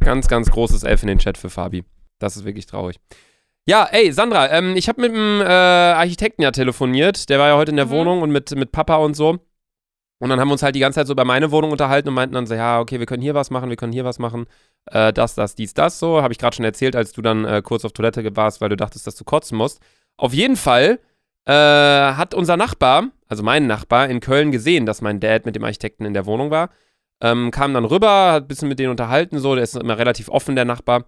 Ganz, ganz großes Elf in den Chat für Fabi. Das ist wirklich traurig. Ja, ey, Sandra, ähm, ich habe mit dem äh, Architekten ja telefoniert. Der war ja heute in der mhm. Wohnung und mit, mit Papa und so. Und dann haben wir uns halt die ganze Zeit so über meine Wohnung unterhalten und meinten dann so, ja, okay, wir können hier was machen, wir können hier was machen. Äh, das, das, dies, das so. Habe ich gerade schon erzählt, als du dann äh, kurz auf Toilette warst, weil du dachtest, dass du kotzen musst. Auf jeden Fall äh, hat unser Nachbar, also mein Nachbar, in Köln gesehen, dass mein Dad mit dem Architekten in der Wohnung war. Ähm, kam dann rüber, hat ein bisschen mit denen unterhalten, so, der ist immer relativ offen, der Nachbar.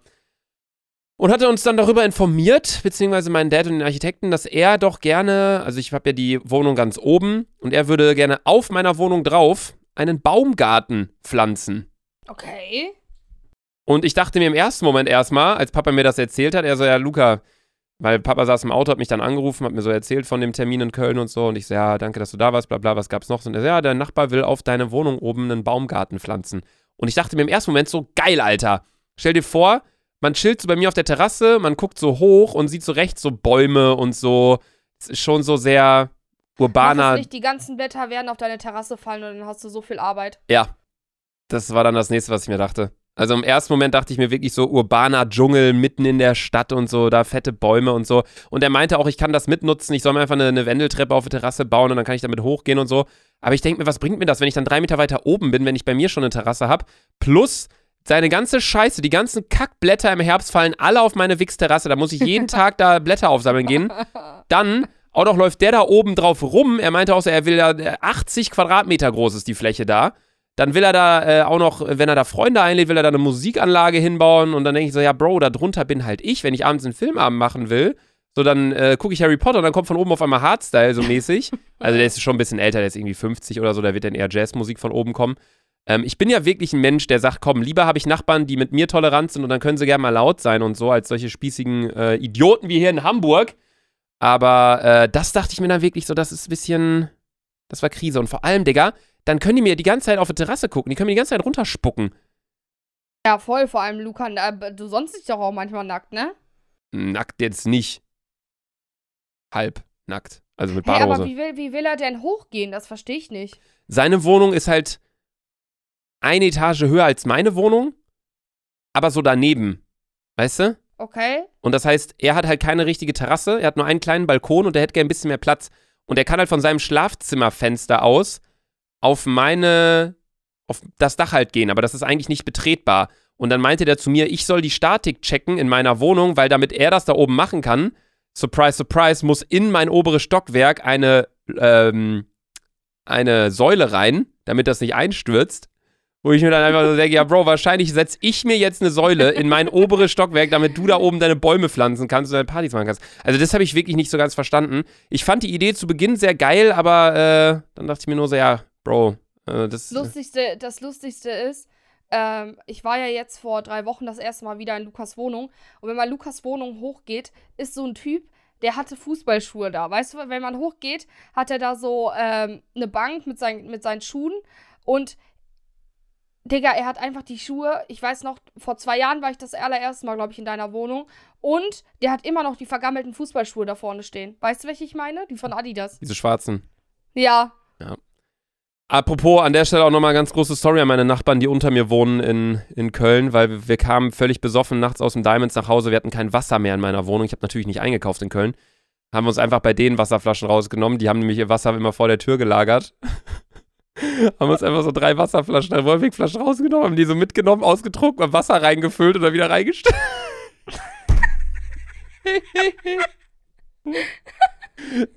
Und hatte uns dann darüber informiert, beziehungsweise meinen Dad und den Architekten, dass er doch gerne, also ich habe ja die Wohnung ganz oben und er würde gerne auf meiner Wohnung drauf einen Baumgarten pflanzen. Okay. Und ich dachte mir im ersten Moment erstmal, als Papa mir das erzählt hat, er so, ja, Luca, weil Papa saß im Auto, hat mich dann angerufen, hat mir so erzählt von dem Termin in Köln und so. Und ich so, ja, danke, dass du da warst, bla bla, was gab's noch? Und er so, ja, der Nachbar will auf deine Wohnung oben einen Baumgarten pflanzen. Und ich dachte mir im ersten Moment so, geil, Alter. Stell dir vor, man chillt so bei mir auf der Terrasse, man guckt so hoch und sieht so rechts so Bäume und so. Es ist schon so sehr urbaner. Nicht, die ganzen Blätter werden auf deine Terrasse fallen und dann hast du so viel Arbeit. Ja. Das war dann das nächste, was ich mir dachte. Also im ersten Moment dachte ich mir wirklich so urbaner Dschungel mitten in der Stadt und so, da fette Bäume und so. Und er meinte auch, ich kann das mitnutzen, ich soll mir einfach eine, eine Wendeltreppe auf der Terrasse bauen und dann kann ich damit hochgehen und so. Aber ich denke mir, was bringt mir das, wenn ich dann drei Meter weiter oben bin, wenn ich bei mir schon eine Terrasse habe? Plus, seine ganze Scheiße, die ganzen Kackblätter im Herbst fallen alle auf meine Wichsterrasse. Da muss ich jeden *laughs* Tag da Blätter aufsammeln gehen. Dann auch noch läuft der da oben drauf rum. Er meinte auch so, er will da 80 Quadratmeter groß ist die Fläche da. Dann will er da äh, auch noch, wenn er da Freunde einlädt, will er da eine Musikanlage hinbauen. Und dann denke ich so, ja, Bro, da drunter bin halt ich, wenn ich abends einen Filmabend machen will. So, dann äh, gucke ich Harry Potter und dann kommt von oben auf einmal Hardstyle so mäßig. *laughs* Also der ist schon ein bisschen älter, der ist irgendwie 50 oder so, da wird dann eher Jazzmusik von oben kommen. Ähm, ich bin ja wirklich ein Mensch, der sagt, komm, lieber habe ich Nachbarn, die mit mir tolerant sind und dann können sie gerne mal laut sein und so, als solche spießigen äh, Idioten wie hier in Hamburg. Aber äh, das dachte ich mir dann wirklich so, das ist ein bisschen, das war Krise. Und vor allem, Digga, dann können die mir die ganze Zeit auf die Terrasse gucken, die können mir die ganze Zeit runterspucken. Ja, voll, vor allem, Lucan, äh, du sonst dich doch auch manchmal nackt, ne? Nackt jetzt nicht. Halb nackt. Also mit Badehose. Hey, aber wie will, wie will er denn hochgehen? Das verstehe ich nicht. Seine Wohnung ist halt eine Etage höher als meine Wohnung, aber so daneben. Weißt du? Okay. Und das heißt, er hat halt keine richtige Terrasse, er hat nur einen kleinen Balkon und er hätte gerne ein bisschen mehr Platz. Und er kann halt von seinem Schlafzimmerfenster aus auf meine, auf das Dach halt gehen, aber das ist eigentlich nicht betretbar. Und dann meinte der zu mir, ich soll die Statik checken in meiner Wohnung, weil damit er das da oben machen kann, surprise, surprise, muss in mein oberes Stockwerk eine, ähm, eine Säule rein, damit das nicht einstürzt. Wo ich mir dann einfach so denke, ja, Bro, wahrscheinlich setze ich mir jetzt eine Säule in mein oberes Stockwerk, damit du da oben deine Bäume pflanzen kannst und deine Partys machen kannst. Also das habe ich wirklich nicht so ganz verstanden. Ich fand die Idee zu Beginn sehr geil, aber äh, dann dachte ich mir nur so, ja, Bro, äh, das... Lustigste, das Lustigste ist, ähm, ich war ja jetzt vor drei Wochen das erste Mal wieder in Lukas Wohnung. Und wenn man Lukas Wohnung hochgeht, ist so ein Typ, der hatte Fußballschuhe da. Weißt du, wenn man hochgeht, hat er da so ähm, eine Bank mit, sein, mit seinen Schuhen und Digga, er hat einfach die Schuhe. Ich weiß noch, vor zwei Jahren war ich das allererste Mal, glaube ich, in deiner Wohnung. Und der hat immer noch die vergammelten Fußballschuhe da vorne stehen. Weißt du, welche ich meine? Die von Adidas. Diese schwarzen. Ja. Ja. Apropos, an der Stelle auch nochmal ganz große Story an meine Nachbarn, die unter mir wohnen in, in Köln, weil wir, wir kamen völlig besoffen nachts aus dem Diamonds nach Hause. Wir hatten kein Wasser mehr in meiner Wohnung. Ich habe natürlich nicht eingekauft in Köln. Haben wir uns einfach bei denen Wasserflaschen rausgenommen. Die haben nämlich ihr Wasser immer vor der Tür gelagert. *laughs* haben uns einfach so drei Wasserflaschen, drei Wolfig-Flaschen rausgenommen, haben die so mitgenommen, ausgetrunken, mal Wasser reingefüllt und dann wieder reingestellt. *laughs*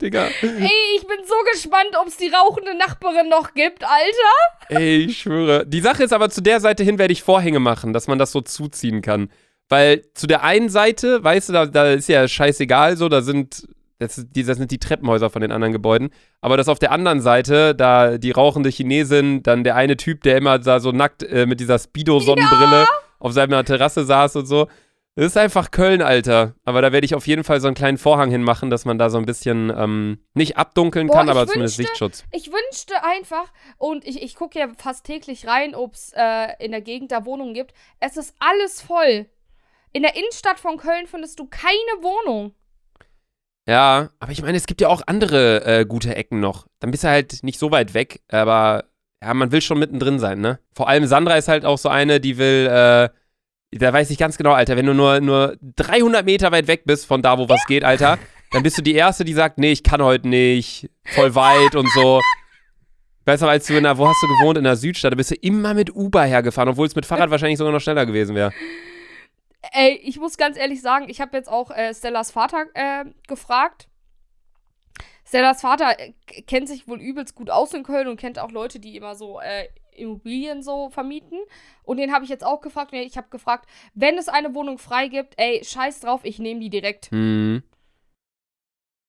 Digga. Ey, ich bin so gespannt, ob es die rauchende Nachbarin noch gibt, Alter. Ey, ich schwöre. Die Sache ist aber, zu der Seite hin werde ich Vorhänge machen, dass man das so zuziehen kann. Weil zu der einen Seite, weißt du, da, da ist ja scheißegal so, da sind das, die, das sind die Treppenhäuser von den anderen Gebäuden. Aber das auf der anderen Seite, da die rauchende Chinesin, dann der eine Typ, der immer da so nackt äh, mit dieser Speedo-Sonnenbrille ja. auf seiner Terrasse saß und so. Das ist einfach Köln, Alter. Aber da werde ich auf jeden Fall so einen kleinen Vorhang hinmachen, dass man da so ein bisschen ähm, nicht abdunkeln Boah, kann, aber wünschte- zumindest Sichtschutz. Ich wünschte einfach, und ich, ich gucke ja fast täglich rein, ob es äh, in der Gegend da Wohnungen gibt. Es ist alles voll. In der Innenstadt von Köln findest du keine Wohnung. Ja, aber ich meine, es gibt ja auch andere äh, gute Ecken noch. Dann bist du halt nicht so weit weg, aber ja, man will schon mittendrin sein, ne? Vor allem Sandra ist halt auch so eine, die will, äh, da weiß ich ganz genau, Alter, wenn du nur, nur 300 Meter weit weg bist von da, wo was geht, Alter, dann bist du die Erste, die sagt, nee, ich kann heute nicht, voll weit und so. Du, als du in der, wo hast du gewohnt? In der Südstadt, da bist du immer mit Uber hergefahren, obwohl es mit Fahrrad wahrscheinlich sogar noch schneller gewesen wäre. Ey, ich muss ganz ehrlich sagen, ich habe jetzt auch äh, Stellas Vater äh, gefragt. Stellas Vater äh, kennt sich wohl übelst gut aus in Köln und kennt auch Leute, die immer so äh, Immobilien so vermieten. Und den habe ich jetzt auch gefragt. Ich habe gefragt, wenn es eine Wohnung frei gibt, ey, scheiß drauf, ich nehme die direkt. Mhm.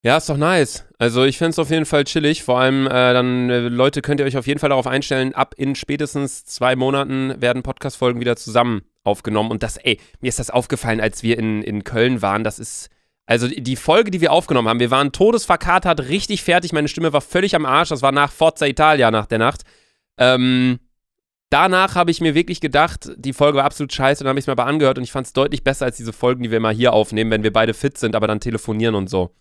Ja, ist doch nice. Also ich finde es auf jeden Fall chillig. Vor allem äh, dann, äh, Leute, könnt ihr euch auf jeden Fall darauf einstellen, ab in spätestens zwei Monaten werden Podcast-Folgen wieder zusammen aufgenommen. Und das, ey, mir ist das aufgefallen, als wir in, in Köln waren. Das ist, also die Folge, die wir aufgenommen haben, wir waren todesverkatert, richtig fertig. Meine Stimme war völlig am Arsch. Das war nach Forza Italia, nach der Nacht. Ähm, danach habe ich mir wirklich gedacht, die Folge war absolut scheiße. Und dann habe ich es mir aber angehört und ich fand es deutlich besser als diese Folgen, die wir mal hier aufnehmen, wenn wir beide fit sind, aber dann telefonieren und so.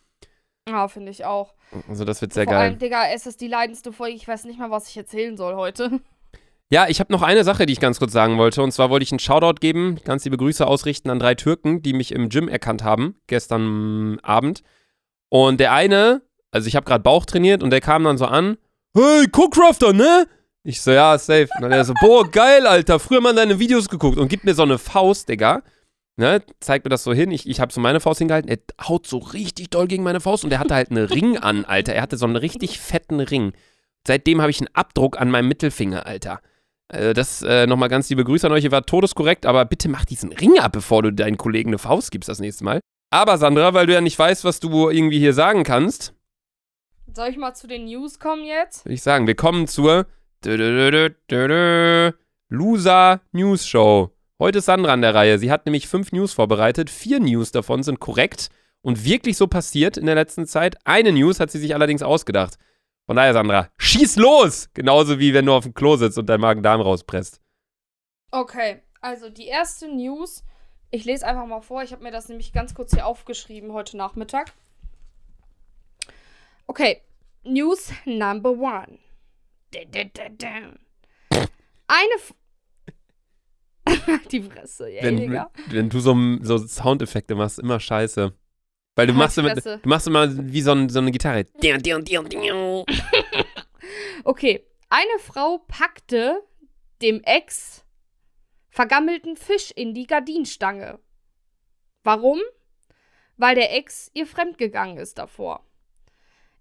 Ja, finde ich auch. Also das wird sehr Vor geil. allem, Digga, es ist die leidendste Folge. Ich weiß nicht mal, was ich erzählen soll heute. *laughs* Ja, ich habe noch eine Sache, die ich ganz kurz sagen wollte. Und zwar wollte ich einen Shoutout geben, ganz liebe Grüße ausrichten an drei Türken, die mich im Gym erkannt haben, gestern Abend. Und der eine, also ich habe gerade Bauch trainiert und der kam dann so an, hey, Cookcrafter, ne? Ich so, ja, safe. Und dann er so, boah, geil, Alter, früher mal deine Videos geguckt und gibt mir so eine Faust, Digga. Ne, zeigt mir das so hin. Ich, ich habe so meine Faust hingehalten. Er haut so richtig doll gegen meine Faust und er hatte halt einen Ring an, Alter. Er hatte so einen richtig fetten Ring. Seitdem habe ich einen Abdruck an meinem Mittelfinger, Alter. Äh, das äh, nochmal ganz liebe Grüße an euch. Ihr wart todeskorrekt, aber bitte mach diesen Ring ab, bevor du deinen Kollegen eine Faust gibst das nächste Mal. Aber Sandra, weil du ja nicht weißt, was du irgendwie hier sagen kannst, Soll ich mal zu den News kommen jetzt? würde ich sagen, wir kommen zur Loser News Show. Heute ist Sandra an der Reihe. Sie hat nämlich fünf News vorbereitet. Vier News davon sind korrekt und wirklich so passiert in der letzten Zeit. Eine News hat sie sich allerdings ausgedacht. Von daher, Sandra, schieß los! Genauso wie wenn du auf dem Klo sitzt und dein Magen-Darm rauspresst. Okay, also die erste News. Ich lese einfach mal vor. Ich habe mir das nämlich ganz kurz hier aufgeschrieben heute Nachmittag. Okay, News number one. Eine. *laughs* Die Fresse, ey, wenn, Digga. wenn du so, so Soundeffekte machst, immer scheiße. Weil du Halt machst, immer, du machst immer wie so, ein, so eine Gitarre. *laughs* Okay, eine Frau packte dem Ex vergammelten Fisch in die Gardinenstange. Warum? Weil der Ex ihr fremdgegangen ist davor.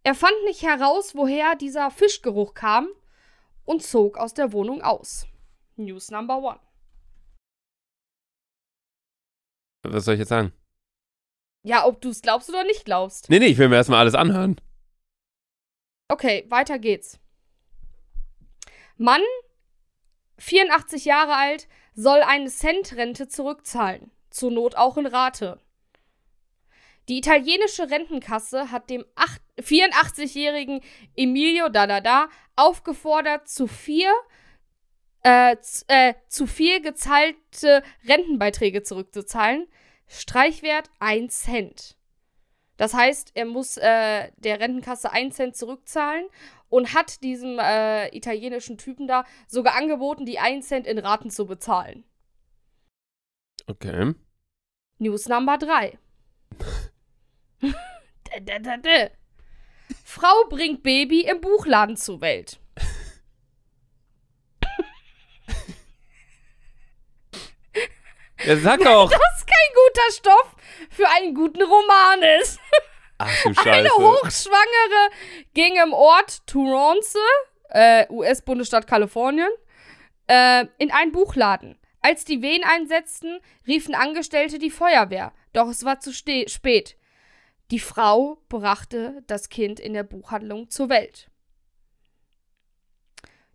Er fand nicht heraus, woher dieser Fischgeruch kam und zog aus der Wohnung aus. News number one. Was soll ich jetzt sagen? Ja, ob du es glaubst oder nicht glaubst. Nee, nee, ich will mir erstmal alles anhören. Okay, weiter geht's. Mann, 84 Jahre alt, soll eine Cent-Rente zurückzahlen. Zur Not auch in Rate. Die italienische Rentenkasse hat dem acht- 84-jährigen Emilio Dadada aufgefordert, zu vier, äh, z- äh, zu viel gezahlte Rentenbeiträge zurückzuzahlen. Streichwert 1 Cent. Das heißt, er muss äh, der Rentenkasse 1 Cent zurückzahlen und hat diesem äh, italienischen Typen da sogar angeboten, die 1 Cent in Raten zu bezahlen. Okay. News Number 3. Dä, dä, dä, dä. Frau bringt Baby im Buchladen zur Welt. Ja, sag doch. Was kein guter Stoff für einen guten Roman ist. Ach du Eine Scheiße. Hochschwangere ging im Ort Toronto, äh, US-Bundesstaat Kalifornien, äh, in einen Buchladen. Als die Wehen einsetzten, riefen Angestellte die Feuerwehr. Doch es war zu spät. Die Frau brachte das Kind in der Buchhandlung zur Welt.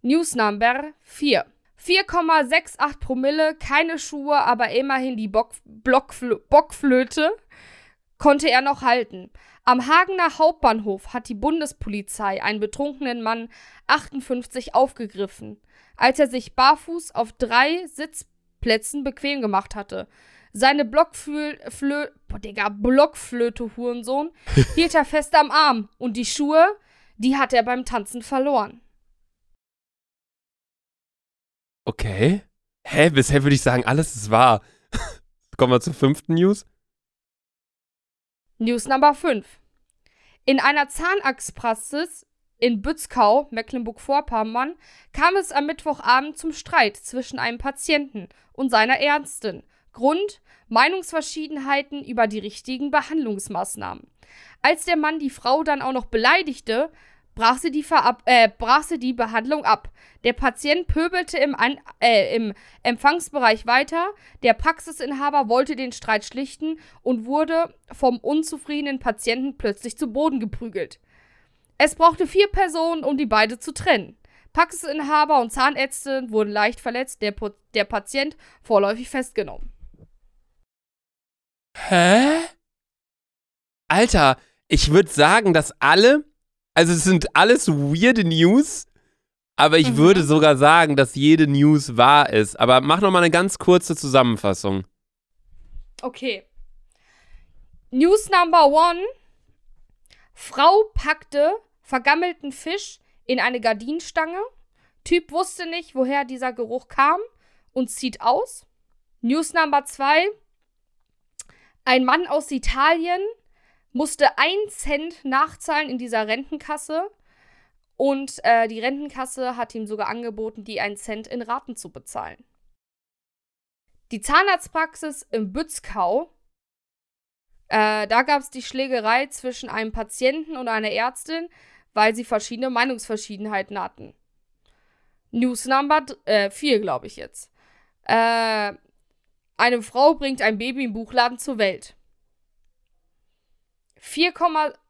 News Number 4. 4,68 Promille, keine Schuhe, aber immerhin die Bock, Blockflö Bockflöte konnte er noch halten. Am Hagener Hauptbahnhof hat die Bundespolizei einen betrunkenen Mann 58 aufgegriffen, als er sich barfuß auf drei Sitzplätzen bequem gemacht hatte. Seine Blockflö Boah, Digga, Blockflöte, Hurensohn, *laughs* hielt er fest am Arm und die Schuhe, die hat er beim Tanzen verloren. Okay. Hä, bisher würde ich sagen, alles ist wahr. *laughs* Kommen wir zur fünften News. News Nummer 5. In einer Zahnarztpraxis in Bützkau, Mecklenburg-Vorpommern, kam es am Mittwochabend zum Streit zwischen einem Patienten und seiner Ärztin. Grund: Meinungsverschiedenheiten über die richtigen Behandlungsmaßnahmen. Als der Mann die Frau dann auch noch beleidigte, brach sie die, Verab äh, brach sie die Behandlung ab. Der Patient pöbelte im, An äh, im Empfangsbereich weiter. Der Praxisinhaber wollte den Streit schlichten und wurde vom unzufriedenen Patienten plötzlich zu Boden geprügelt. Es brauchte vier Personen, um die beiden zu trennen. Praxisinhaber und Zahnärztin wurden leicht verletzt, der, der Patient vorläufig festgenommen. Hä? Alter, ich würde sagen, dass alle also es sind alles weirde News, aber ich mhm. würde sogar sagen, dass jede News wahr ist. Aber mach noch mal eine ganz kurze Zusammenfassung. Okay. News Number One. Frau packte vergammelten Fisch in eine Gardinenstange. Typ wusste nicht, woher dieser Geruch kam und zieht aus. News Number 2. Ein Mann aus Italien musste ein Cent nachzahlen in dieser Rentenkasse. Und äh, die Rentenkasse hat ihm sogar angeboten, die einen Cent in Raten zu bezahlen. Die Zahnarztpraxis im Bützkau, äh, da gab es die Schlägerei zwischen einem Patienten und einer Ärztin, weil sie verschiedene Meinungsverschiedenheiten hatten. News Number 4, äh, glaube ich jetzt. Äh, eine Frau bringt ein Baby im Buchladen zur Welt. 4,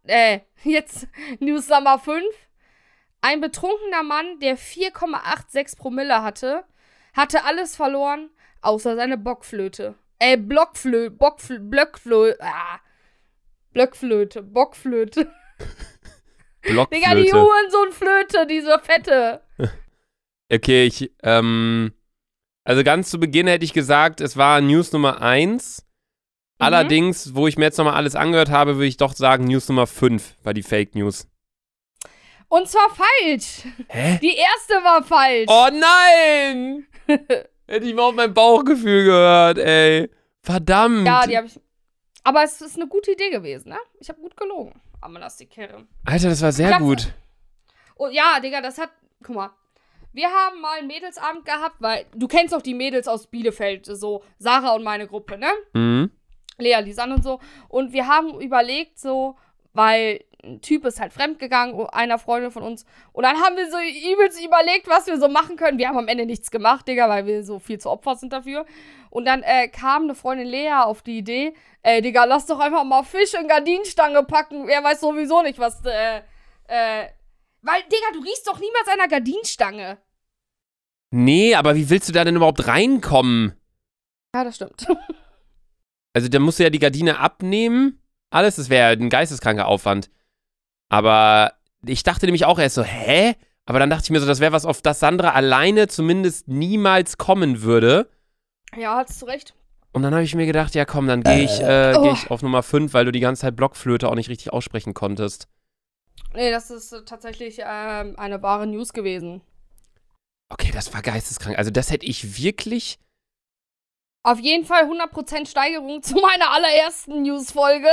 äh, *laughs* jetzt News Nummer 5. Ein betrunkener Mann, der 4,86 Promille hatte, hatte alles verloren, außer seine Bockflöte. Äh, Blockflöte, Bockflö, Blockflöte, ah. Blockflöte, Bockflöte. *laughs* Blockflöte. Digga, die Hurensohnflöte, diese fette. *laughs* Okay, ich, ähm, also ganz zu Beginn hätte ich gesagt, es war News Nummer 1. Mhm. Allerdings, wo ich mir jetzt nochmal alles angehört habe, würde ich doch sagen, News Nummer 5 war die Fake News. Und zwar falsch. Hä? Die erste war falsch. Oh nein! *laughs* Hätte ich mal auf mein Bauchgefühl gehört, ey. Verdammt. Ja, die habe ich. Aber es ist eine gute Idee gewesen, ne? Ich habe gut gelogen. Aber lass die Kerre. Alter, das war sehr gut. Oh ja, Digga, das hat. Guck mal. Wir haben mal einen Mädelsabend gehabt, weil du kennst doch die Mädels aus Bielefeld, so Sarah und meine Gruppe, ne? Mhm. Lea, Lisanne und so. Und wir haben überlegt, so, weil ein Typ ist halt fremdgegangen, einer Freundin von uns. Und dann haben wir so übelst überlegt, was wir so machen können. Wir haben am Ende nichts gemacht, Digga, weil wir so viel zu Opfer sind dafür. Und dann äh, kam eine Freundin Lea auf die Idee, ey, Digga, lass doch einfach mal Fisch in Gardinenstange packen. Er weiß sowieso nicht, was, äh, äh. Weil, Digga, du riechst doch niemals einer Gardinenstange. Nee, aber wie willst du da denn überhaupt reinkommen? Ja, das stimmt. *laughs* Also, dann musst du ja die Gardine abnehmen. Alles, das wäre ein geisteskranker Aufwand. Aber ich dachte nämlich auch erst so, hä? Aber dann dachte ich mir so, das wäre was, auf das Sandra alleine zumindest niemals kommen würde. Ja, hast du recht. Und dann habe ich mir gedacht, ja komm, dann gehe ich, äh, oh. geh ich auf Nummer 5, weil du die ganze Zeit Blockflöte auch nicht richtig aussprechen konntest. Nee, das ist äh, tatsächlich äh, eine wahre News gewesen. Okay, das war geisteskrank. Also das hätte ich wirklich auf jeden Fall 100% Steigerung zu meiner allerersten News-Folge.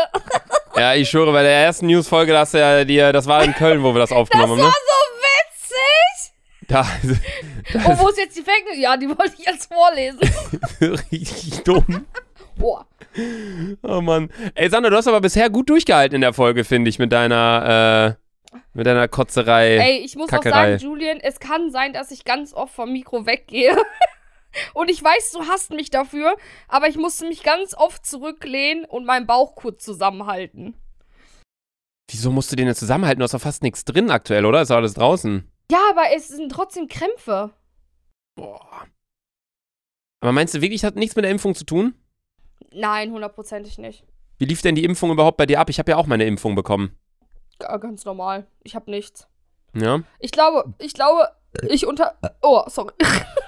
ja, ich schwöre, bei der ersten News-Folge, das, ja, das war in Köln, wo wir das aufgenommen haben. Das war ne? so witzig! Da, *laughs* oh, wo ist jetzt die Fake News? Ja, die wollte ich jetzt vorlesen. *laughs* Richtig dumm. Boah. Oh Mann. Ey, Sandra, du hast aber bisher gut durchgehalten in der Folge, finde ich, mit deiner, äh, mit deiner Kotzerei. Ey, ich muss Kackerei. auch sagen, Julian, es kann sein, dass ich ganz oft vom Mikro weggehe. *laughs* Und ich weiß, du hasst mich dafür, aber ich musste mich ganz oft zurücklehnen und meinen Bauch kurz zusammenhalten. Wieso musst du den denn zusammenhalten? Du hast doch fast nichts drin aktuell, oder? Ist doch alles draußen. Ja, aber es sind trotzdem Krämpfe. Boah. Aber meinst du wirklich, hat nichts mit der Impfung zu tun? Nein, hundertprozentig nicht. Wie lief denn die Impfung überhaupt bei dir ab? Ich habe ja auch meine Impfung bekommen. G ganz normal. Ich habe nichts. Ja? Ich glaube, ich glaube, ich unter. Oh, sorry. *laughs*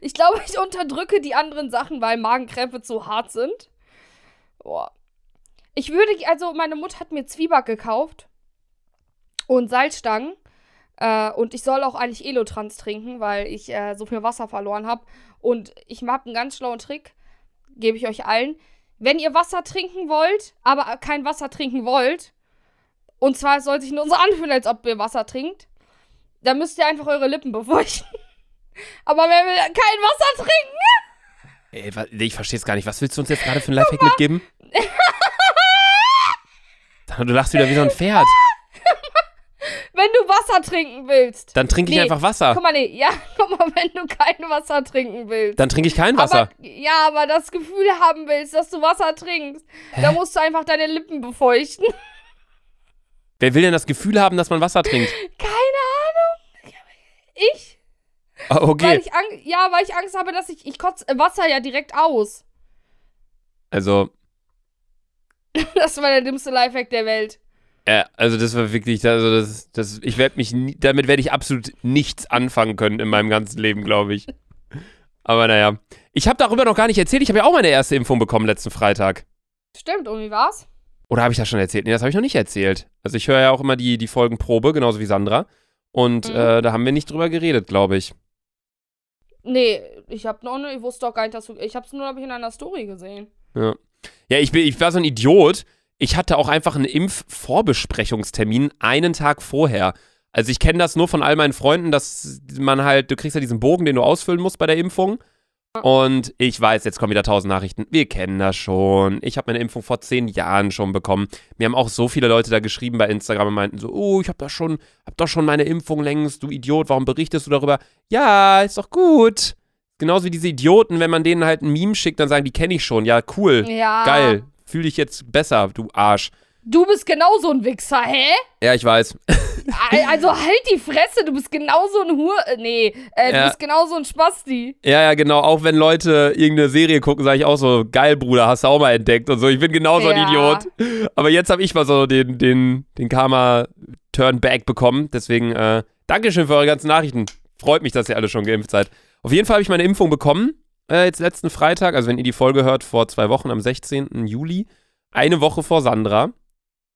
ich glaube, ich unterdrücke die anderen Sachen, weil Magenkrämpfe zu hart sind. Boah. Ich würde, also meine Mutter hat mir Zwieback gekauft und Salzstangen. Äh, und ich soll auch eigentlich Elotrans trinken, weil ich äh, so viel Wasser verloren habe. Und ich habe einen ganz schlauen Trick, gebe ich euch allen. Wenn ihr Wasser trinken wollt, aber kein Wasser trinken wollt, und zwar soll sich nur so anfühlen, als ob ihr Wasser trinkt, dann müsst ihr einfach eure Lippen befeuchten. Aber wer will kein Wasser trinken? Ey, ich verstehe es gar nicht. Was willst du uns jetzt gerade für ein *laughs* Lifehack mitgeben? du lachst wieder wie so ein Pferd. *laughs* Wenn du Wasser trinken willst. Dann trinke ich Nee, einfach Wasser. Guck mal, nee, ja, *laughs* guck mal, wenn du kein Wasser trinken willst. Dann trinke ich kein Wasser. Aber, ja, aber das Gefühl haben willst, dass du Wasser trinkst, dann musst du einfach deine Lippen befeuchten. Wer will denn das Gefühl haben, dass man Wasser trinkt? Keine Ahnung. Ich? Ah, Weil okay. ich Ang ja, weil ich Angst habe, dass ich. Ich kotze Wasser ja direkt aus. Also, *laughs* Das war der dümmste Lifehack der Welt. äh, also das war wirklich, also das, das, ich werde mich, nie, damit werde ich absolut nichts anfangen können in meinem ganzen Leben, glaube ich. *laughs* Aber naja. Ich habe darüber noch gar nicht erzählt. Ich habe ja auch meine erste Impfung bekommen letzten Freitag. Stimmt, und wie war's? Oder habe ich das schon erzählt? Nee, das habe ich noch nicht erzählt. Also ich höre ja auch immer die, die Folgen Probe, genauso wie Sandra. Und Mhm. äh, da haben wir nicht drüber geredet, glaube ich. Nee, ich hab noch ne, ich wusste auch gar nicht, dass du. Ich hab's nur, glaube ich, in einer Story gesehen. Ja, ja ich, bin, ich war so ein Idiot. Ich hatte auch einfach einen Impfvorbesprechungstermin einen Tag vorher. Also ich kenne das nur von all meinen Freunden, dass man halt, du kriegst ja diesen Bogen, den du ausfüllen musst bei der Impfung. Und ich weiß, jetzt kommen wieder tausend Nachrichten. Wir kennen das schon. Ich habe meine Impfung vor zehn Jahren schon bekommen. Mir haben auch so viele Leute da geschrieben bei Instagram und meinten so, oh, ich habe da schon, hab doch schon meine Impfung längst, du Idiot, warum berichtest du darüber? Ja, ist doch gut. Genauso wie diese Idioten, wenn man denen halt ein Meme schickt, dann sagen, die kenne ich schon. Ja, cool. Ja. Geil. Fühl dich jetzt besser, du Arsch. Du bist genauso ein Wichser, hä? Ja, ich weiß. *laughs* Al- Also halt die Fresse, du bist genauso ein Hur. äh, Nee, äh, du Ja. bist genauso ein Spasti. Ja, ja, genau. Auch wenn Leute irgendeine Serie gucken, sage ich auch so, geil, Bruder, hast du auch mal entdeckt und so. Ich bin genauso ein Ja. Idiot. Aber jetzt habe ich mal so den, den, den Karma-Turn-Back bekommen. Deswegen, äh, Dankeschön für eure ganzen Nachrichten. Freut mich, dass ihr alle schon geimpft seid. Auf jeden Fall habe ich meine Impfung bekommen. Äh, jetzt letzten Freitag, also wenn ihr die Folge hört, vor zwei Wochen, am 16. Juli. Eine Woche vor Sandra.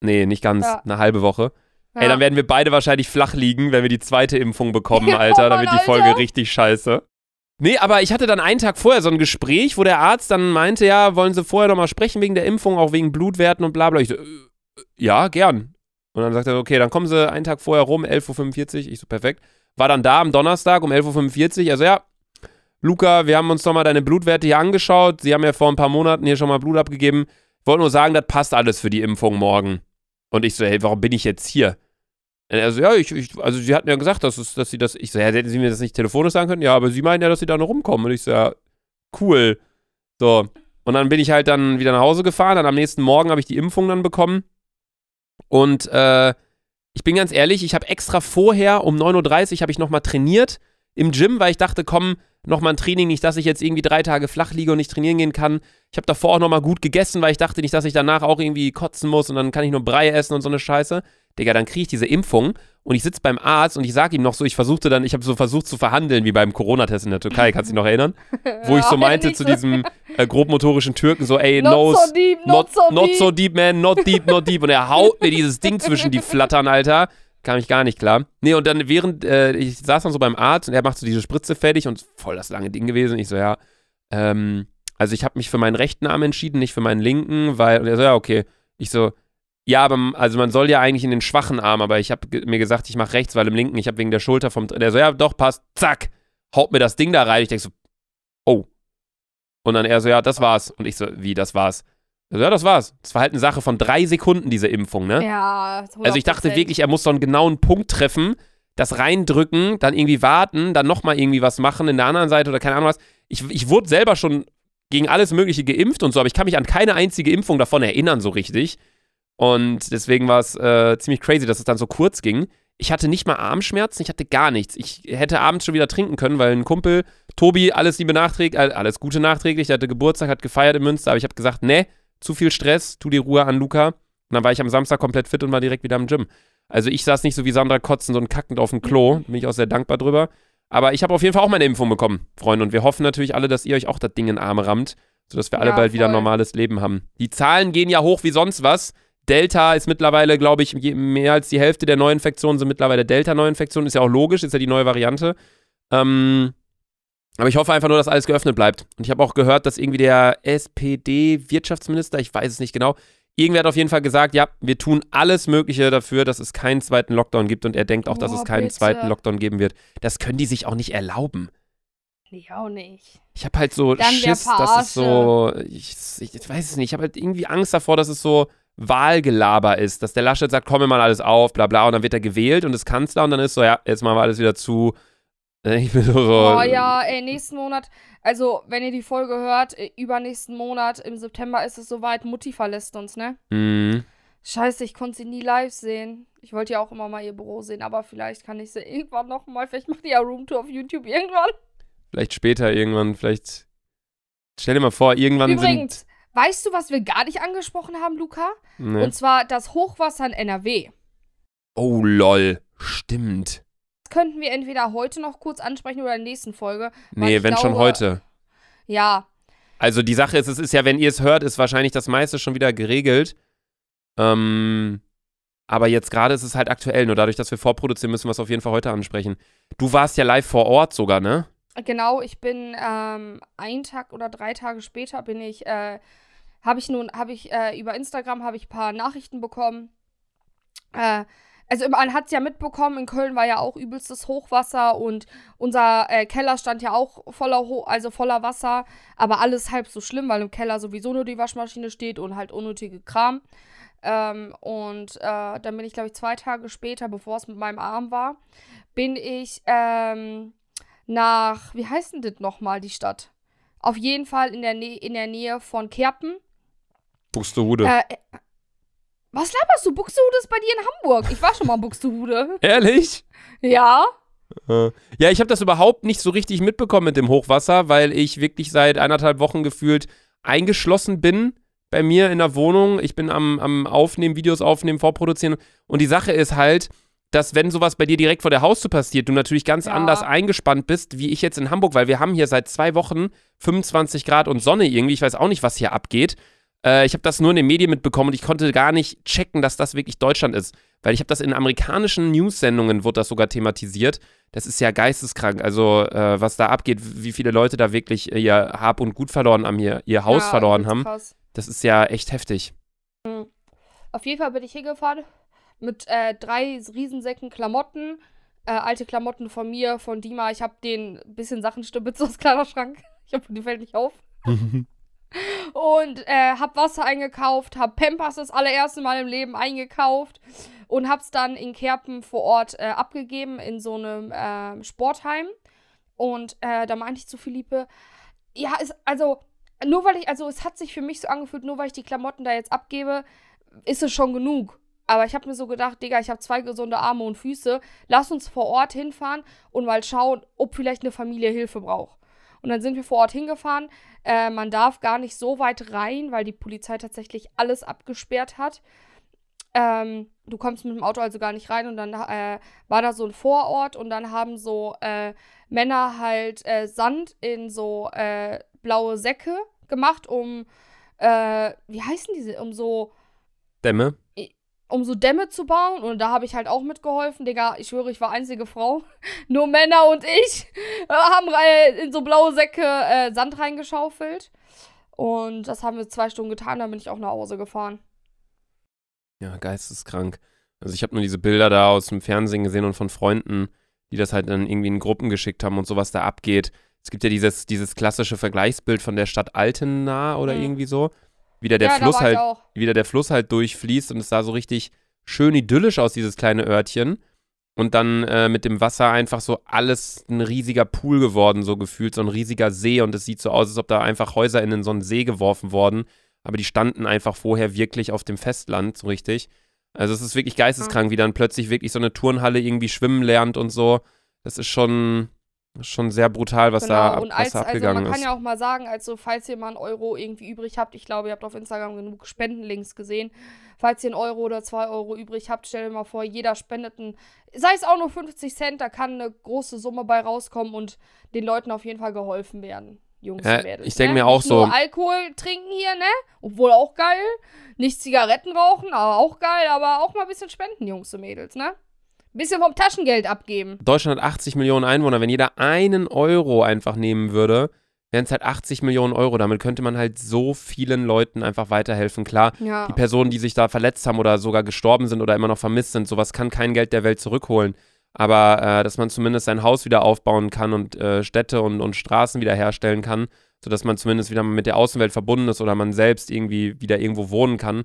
Nee, nicht ganz, Ja. eine halbe Woche. Ja. Ey, dann werden wir beide wahrscheinlich flach liegen, wenn wir die zweite Impfung bekommen, Alter. Dann wird die. Folge richtig scheiße. Nee, aber ich hatte dann einen Tag vorher so ein Gespräch, wo der Arzt dann meinte, ja, wollen Sie vorher nochmal sprechen wegen der Impfung, auch wegen Blutwerten und bla bla. Ich so, äh, ja, gern. Und dann sagt er, okay, dann kommen Sie einen Tag vorher rum, 11.45 Uhr. Ich so, perfekt. War dann da am Donnerstag um 11.45 Uhr. Also ja, Luca, wir haben uns nochmal deine Blutwerte hier angeschaut. Sie haben ja vor ein paar Monaten hier schon mal Blut abgegeben. Wollte nur sagen, das passt alles für die Impfung morgen. Und ich so, hey, warum bin ich jetzt hier? Und er so, ja, ich, ich, also sie hatten ja gesagt, dass, es, dass sie das, ich so, ja, hätten sie mir das nicht telefonisch sagen können? Ja, aber sie meinen ja, dass sie da noch rumkommen. Und ich so, ja, cool. So. Und dann bin ich halt dann wieder nach Hause gefahren. Dann am nächsten Morgen habe ich die Impfung dann bekommen. Und äh, ich bin ganz ehrlich, ich habe extra vorher um 9.30 Uhr habe ich nochmal trainiert im Gym, weil ich dachte, komm, nochmal ein Training, nicht, dass ich jetzt irgendwie drei Tage flach liege und nicht trainieren gehen kann. Ich habe davor auch nochmal gut gegessen, weil ich dachte nicht, dass ich danach auch irgendwie kotzen muss und dann kann ich nur Brei essen und so eine Scheiße. Digga, dann kriege ich diese Impfung und ich sitze beim Arzt und ich sage ihm noch so, ich versuchte dann, ich habe so versucht zu verhandeln, wie beim Corona-Test in der Türkei, kannst du dich noch erinnern? *laughs* Wo ich so meinte zu diesem äh, grobmotorischen Türken so, ey, Not no, so deep, not, so not deep. so deep, man, not deep, not deep. Und er haut mir dieses Ding zwischen die *laughs* Flattern, Alter. Kam ich gar nicht klar. Nee, und dann während, äh, ich saß dann so beim Arzt und er macht so diese Spritze fertig und voll das lange Ding gewesen. Ich so, ja, ähm, also ich habe mich für meinen rechten Arm entschieden, nicht für meinen linken, weil, und er so, ja, okay. Ich so, ja, aber also man soll ja eigentlich in den schwachen Arm, aber ich habe mir gesagt, ich mache rechts, weil im linken, ich habe wegen der Schulter vom, der so, ja, doch, passt, zack, haut mir das Ding da rein. Ich denke so, oh. Und dann er so, ja, das war's. Und ich so, wie, das war's? Er so, ja, das war's. Das war halt eine Sache von drei Sekunden, diese Impfung, ne? Ja, Also ich dachte 100%. wirklich, er muss so einen genauen Punkt treffen, das reindrücken, dann irgendwie warten, dann nochmal irgendwie was machen in der anderen Seite oder keine Ahnung was. Ich, ich wurde selber schon gegen alles Mögliche geimpft und so, aber ich kann mich an keine einzige Impfung davon erinnern, so richtig. Und deswegen war es äh, ziemlich crazy, dass es dann so kurz ging. ich hatte nicht mal Armschmerzen, ich hatte gar nichts. Ich hätte abends schon wieder trinken können, weil ein Kumpel, Tobi, alles Liebe nachträglich, alles Gute nachträglich, der hatte Geburtstag, hat gefeiert in Münster, aber ich habe gesagt, ne, zu viel Stress, tu die Ruhe an, Luca. Und dann war ich am Samstag komplett fit und war direkt wieder im Gym. Also ich saß nicht so wie Sandra kotzend und kackend auf dem Klo, bin ich auch sehr dankbar drüber. Aber ich habe auf jeden Fall auch meine Impfung bekommen, Freunde. Und wir hoffen natürlich alle, dass ihr euch auch das Ding in den Arme rammt, sodass wir alle ja, bald voll. wieder ein normales Leben haben. Die Zahlen gehen ja hoch wie sonst was. Delta ist mittlerweile, glaube ich, mehr als die Hälfte der Neuinfektionen sind mittlerweile Delta-Neuinfektionen. Ist ja auch logisch, ist ja die neue Variante. Ähm, aber ich hoffe einfach nur, dass alles geöffnet bleibt. Und ich habe auch gehört, dass irgendwie der SPD-Wirtschaftsminister, ich weiß es nicht genau, irgendwer hat auf jeden Fall gesagt, ja, wir tun alles Mögliche dafür, dass es keinen zweiten Lockdown gibt. Und er denkt auch, oh, dass es keinen bitte. zweiten Lockdown geben wird. Das können die sich auch nicht erlauben. Ich auch nicht. Ich habe halt so Dann Schiss, dass es so, ich, ich, ich weiß es nicht, ich habe halt irgendwie Angst davor, dass es so Wahlgelaber ist, dass der Laschet sagt, komm, wir mal alles auf, bla bla, und dann wird er gewählt und ist Kanzler und dann ist so, ja, jetzt machen wir alles wieder zu. Ich bin so. Oh ja, ey, nächsten Monat, also wenn ihr die Folge hört, äh, übernächsten Monat, im September ist es soweit, Mutti verlässt uns, ne? Mhm. Scheiße, ich konnte sie nie live sehen. Ich wollte ja auch immer mal ihr Büro sehen, aber vielleicht kann ich sie irgendwann nochmal. Vielleicht macht die ja Roomtour auf YouTube irgendwann. Vielleicht später irgendwann, vielleicht. Stell dir mal vor, irgendwann Übrigens, sind Weißt du, was wir gar nicht angesprochen haben, Luca? Nee. Und zwar das Hochwasser in NRW. Oh, lol. Stimmt. Könnten wir entweder heute noch kurz ansprechen oder in der nächsten Folge. Nee, wenn glaube, schon heute. Ja. Also die Sache ist, es ist ja, wenn ihr es hört, ist wahrscheinlich das meiste schon wieder geregelt. Ähm, aber jetzt gerade ist es halt aktuell. Nur dadurch, dass wir vorproduzieren, müssen wir es auf jeden Fall heute ansprechen. Du warst ja live vor Ort sogar, ne? Genau, ich bin ähm, einen Tag oder drei Tage später bin ich, äh, habe ich nun, habe ich äh, über Instagram habe ich ein paar Nachrichten bekommen. Äh, also man hat es ja mitbekommen, in Köln war ja auch übelstes Hochwasser und unser äh, Keller stand ja auch voller, Ho also voller Wasser, aber alles halb so schlimm, weil im Keller sowieso nur die Waschmaschine steht und halt unnötige Kram. Ähm, und äh, dann bin ich, glaube ich, zwei Tage später, bevor es mit meinem Arm war, bin ich ähm, nach, wie heißt denn das nochmal, die Stadt? Auf jeden Fall in der, Nä in der Nähe von Kerpen. Buxtehude. Äh, was laberst du? Buxtehude ist bei dir in Hamburg. Ich war schon mal in Buxtehude. *laughs* Ehrlich? Ja. Äh, ja, ich habe das überhaupt nicht so richtig mitbekommen mit dem Hochwasser, weil ich wirklich seit eineinhalb Wochen gefühlt eingeschlossen bin bei mir in der Wohnung. Ich bin am, am Aufnehmen, Videos aufnehmen, vorproduzieren. Und die Sache ist halt, dass wenn sowas bei dir direkt vor der Haustür passiert, du natürlich ganz ja. anders eingespannt bist, wie ich jetzt in Hamburg, weil wir haben hier seit zwei Wochen 25 Grad und Sonne irgendwie. Ich weiß auch nicht, was hier abgeht. Äh, ich habe das nur in den Medien mitbekommen und ich konnte gar nicht checken, dass das wirklich Deutschland ist. Weil ich habe das in amerikanischen News-Sendungen, wurde das sogar thematisiert. Das ist ja geisteskrank. Also, äh, was da abgeht, wie viele Leute da wirklich ihr Hab und Gut verloren haben, ihr, ihr Haus ja, verloren haben. Das ist ja echt heftig. Mhm. Auf jeden Fall bin ich hingefahren mit äh, drei Riesensäcken Klamotten. Äh, alte Klamotten von mir, von Dima. Ich habe den bisschen Sachen stibitzt *laughs* aus Kleiderschrank. Ich hoffe, die fällt nicht auf. *laughs* und äh, hab Wasser eingekauft, hab Pampers das allererste Mal im Leben eingekauft und hab's dann in Kerpen vor Ort äh, abgegeben in so einem äh, Sportheim. Und äh, da meinte ich zu Philippe, ja, ist, also, nur weil ich, also es hat sich für mich so angefühlt, nur weil ich die Klamotten da jetzt abgebe, ist es schon genug. Aber ich habe mir so gedacht, Digga, ich habe zwei gesunde Arme und Füße. Lass uns vor Ort hinfahren und mal schauen, ob vielleicht eine Familie Hilfe braucht. Und dann sind wir vor Ort hingefahren. Äh, man darf gar nicht so weit rein, weil die Polizei tatsächlich alles abgesperrt hat. Ähm, du kommst mit dem Auto also gar nicht rein und dann äh, war da so ein Vorort und dann haben so äh, Männer halt äh, Sand in so äh, blaue Säcke gemacht, um, äh, wie heißen diese, um so Dämme? Um so Dämme zu bauen. Und da habe ich halt auch mitgeholfen. Digga, ich schwöre, ich war einzige Frau. *laughs* Nur Männer und ich äh, haben in so blaue Säcke äh, Sand reingeschaufelt. Und das haben wir zwei Stunden getan, dann bin ich auch nach Hause gefahren. Ja, geisteskrank. Also ich habe nur diese Bilder da aus dem Fernsehen gesehen und von Freunden, die das halt dann irgendwie in Gruppen geschickt haben und sowas da abgeht. Es gibt ja dieses, dieses klassische Vergleichsbild von der Stadt Altena oder mhm. irgendwie so wieder der ja, Fluss halt, wieder der Fluss halt durchfließt und es sah so richtig schön idyllisch aus, dieses kleine Örtchen. Und dann äh, mit dem Wasser einfach so alles ein riesiger Pool geworden, so gefühlt, so ein riesiger See. Und es sieht so aus, als ob da einfach Häuser in so einen See geworfen wurden. Aber die standen einfach vorher wirklich auf dem Festland, so richtig. Also es ist wirklich geisteskrank, wie dann plötzlich wirklich so eine Turnhalle irgendwie schwimmen lernt und so. Das ist schon, schon sehr brutal, was Genau, da, ab, und was als, da also abgegangen man kann ist. ja auch mal sagen, also falls ihr mal einen Euro irgendwie übrig habt, ich glaube, ihr habt auf Instagram genug Spendenlinks gesehen. Falls ihr einen Euro oder zwei Euro übrig habt, stellt euch mal vor, jeder spendet einen, sei es auch nur 50 Cent, da kann eine große Summe bei rauskommen und den Leuten auf jeden Fall geholfen werden. Jungs Ja, und Mädels. ich denk ne? mir auch Nicht so- Nur Alkohol trinken hier, ne? Obwohl auch geil. Nicht Zigaretten rauchen, aber auch geil. Aber auch mal ein bisschen spenden, Jungs und Mädels, ne? Bisschen vom Taschengeld abgeben. Deutschland hat 80 Millionen Einwohner. Wenn jeder einen Euro einfach nehmen würde, wären es halt 80 Millionen Euro. Damit könnte man halt so vielen Leuten einfach weiterhelfen. Klar, Ja. die Personen, die sich da verletzt haben oder sogar gestorben sind oder immer noch vermisst sind, sowas kann kein Geld der Welt zurückholen. Aber äh, dass man zumindest sein Haus wieder aufbauen kann und äh, Städte und, und Straßen wiederherstellen kann, sodass man zumindest wieder mit der Außenwelt verbunden ist oder man selbst irgendwie wieder irgendwo wohnen kann.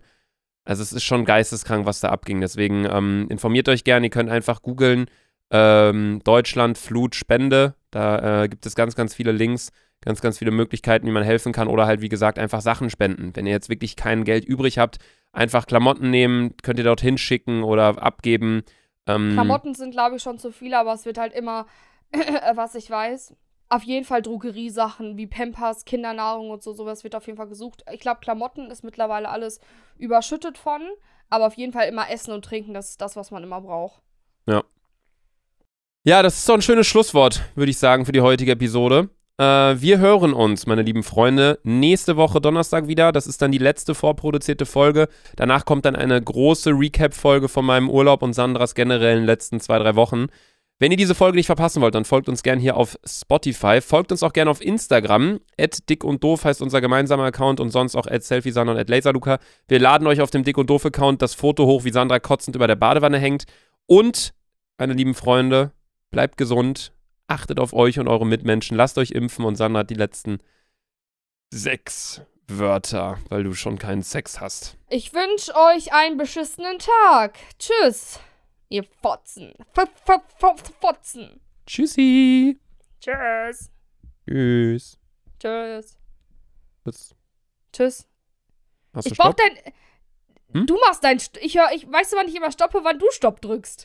Also es ist schon geisteskrank, was da abging. Deswegen ähm, informiert euch gerne. Ihr könnt einfach googeln ähm, Deutschland Flut Spende. Da äh, gibt es ganz, ganz viele Links, ganz, ganz viele Möglichkeiten, wie man helfen kann. Oder halt, wie gesagt, einfach Sachen spenden. Wenn ihr jetzt wirklich kein Geld übrig habt, einfach Klamotten nehmen, könnt ihr dorthin schicken oder abgeben. Ähm, Klamotten sind, glaube ich, schon zu viel, aber es wird halt immer, *laughs* was ich weiß, auf jeden Fall Drogeriesachen wie Pampers, Kindernahrung und so, sowas wird auf jeden Fall gesucht. Ich glaube, Klamotten ist mittlerweile alles überschüttet von, aber auf jeden Fall immer Essen und Trinken, das ist das, was man immer braucht. Ja, das ist doch ein schönes Schlusswort, würde ich sagen, für die heutige Episode. Äh, wir hören uns, meine lieben Freunde, nächste Woche Donnerstag wieder. Das ist dann die letzte vorproduzierte Folge. Danach kommt dann eine große Recap-Folge von meinem Urlaub und Sandras generellen letzten zwei, drei Wochen. Wenn ihr diese Folge nicht verpassen wollt, dann folgt uns gerne hier auf Spotify. Folgt uns auch gerne auf Instagram. dick und doof heißt unser gemeinsamer Account und sonst auch selfiesandra und laserluca. Wir laden euch auf dem Dick und doof Account das Foto hoch, wie Sandra kotzend über der Badewanne hängt. Und, meine lieben Freunde, bleibt gesund, achtet auf euch und eure Mitmenschen, lasst euch impfen und Sandra hat die letzten sechs Wörter, weil du schon keinen Sex hast. Ich wünsche euch einen beschissenen Tag. Tschüss, ihr Fotzen. F -f -f Fotzen. Tschüssi. Tschüss. Tschüss. Tschüss. Was? Tschüss. Hast du Ich brauch dein. Hm? Du machst dein. Ich höre, ich weiß aber nicht immer stoppe, wann du Stopp drückst.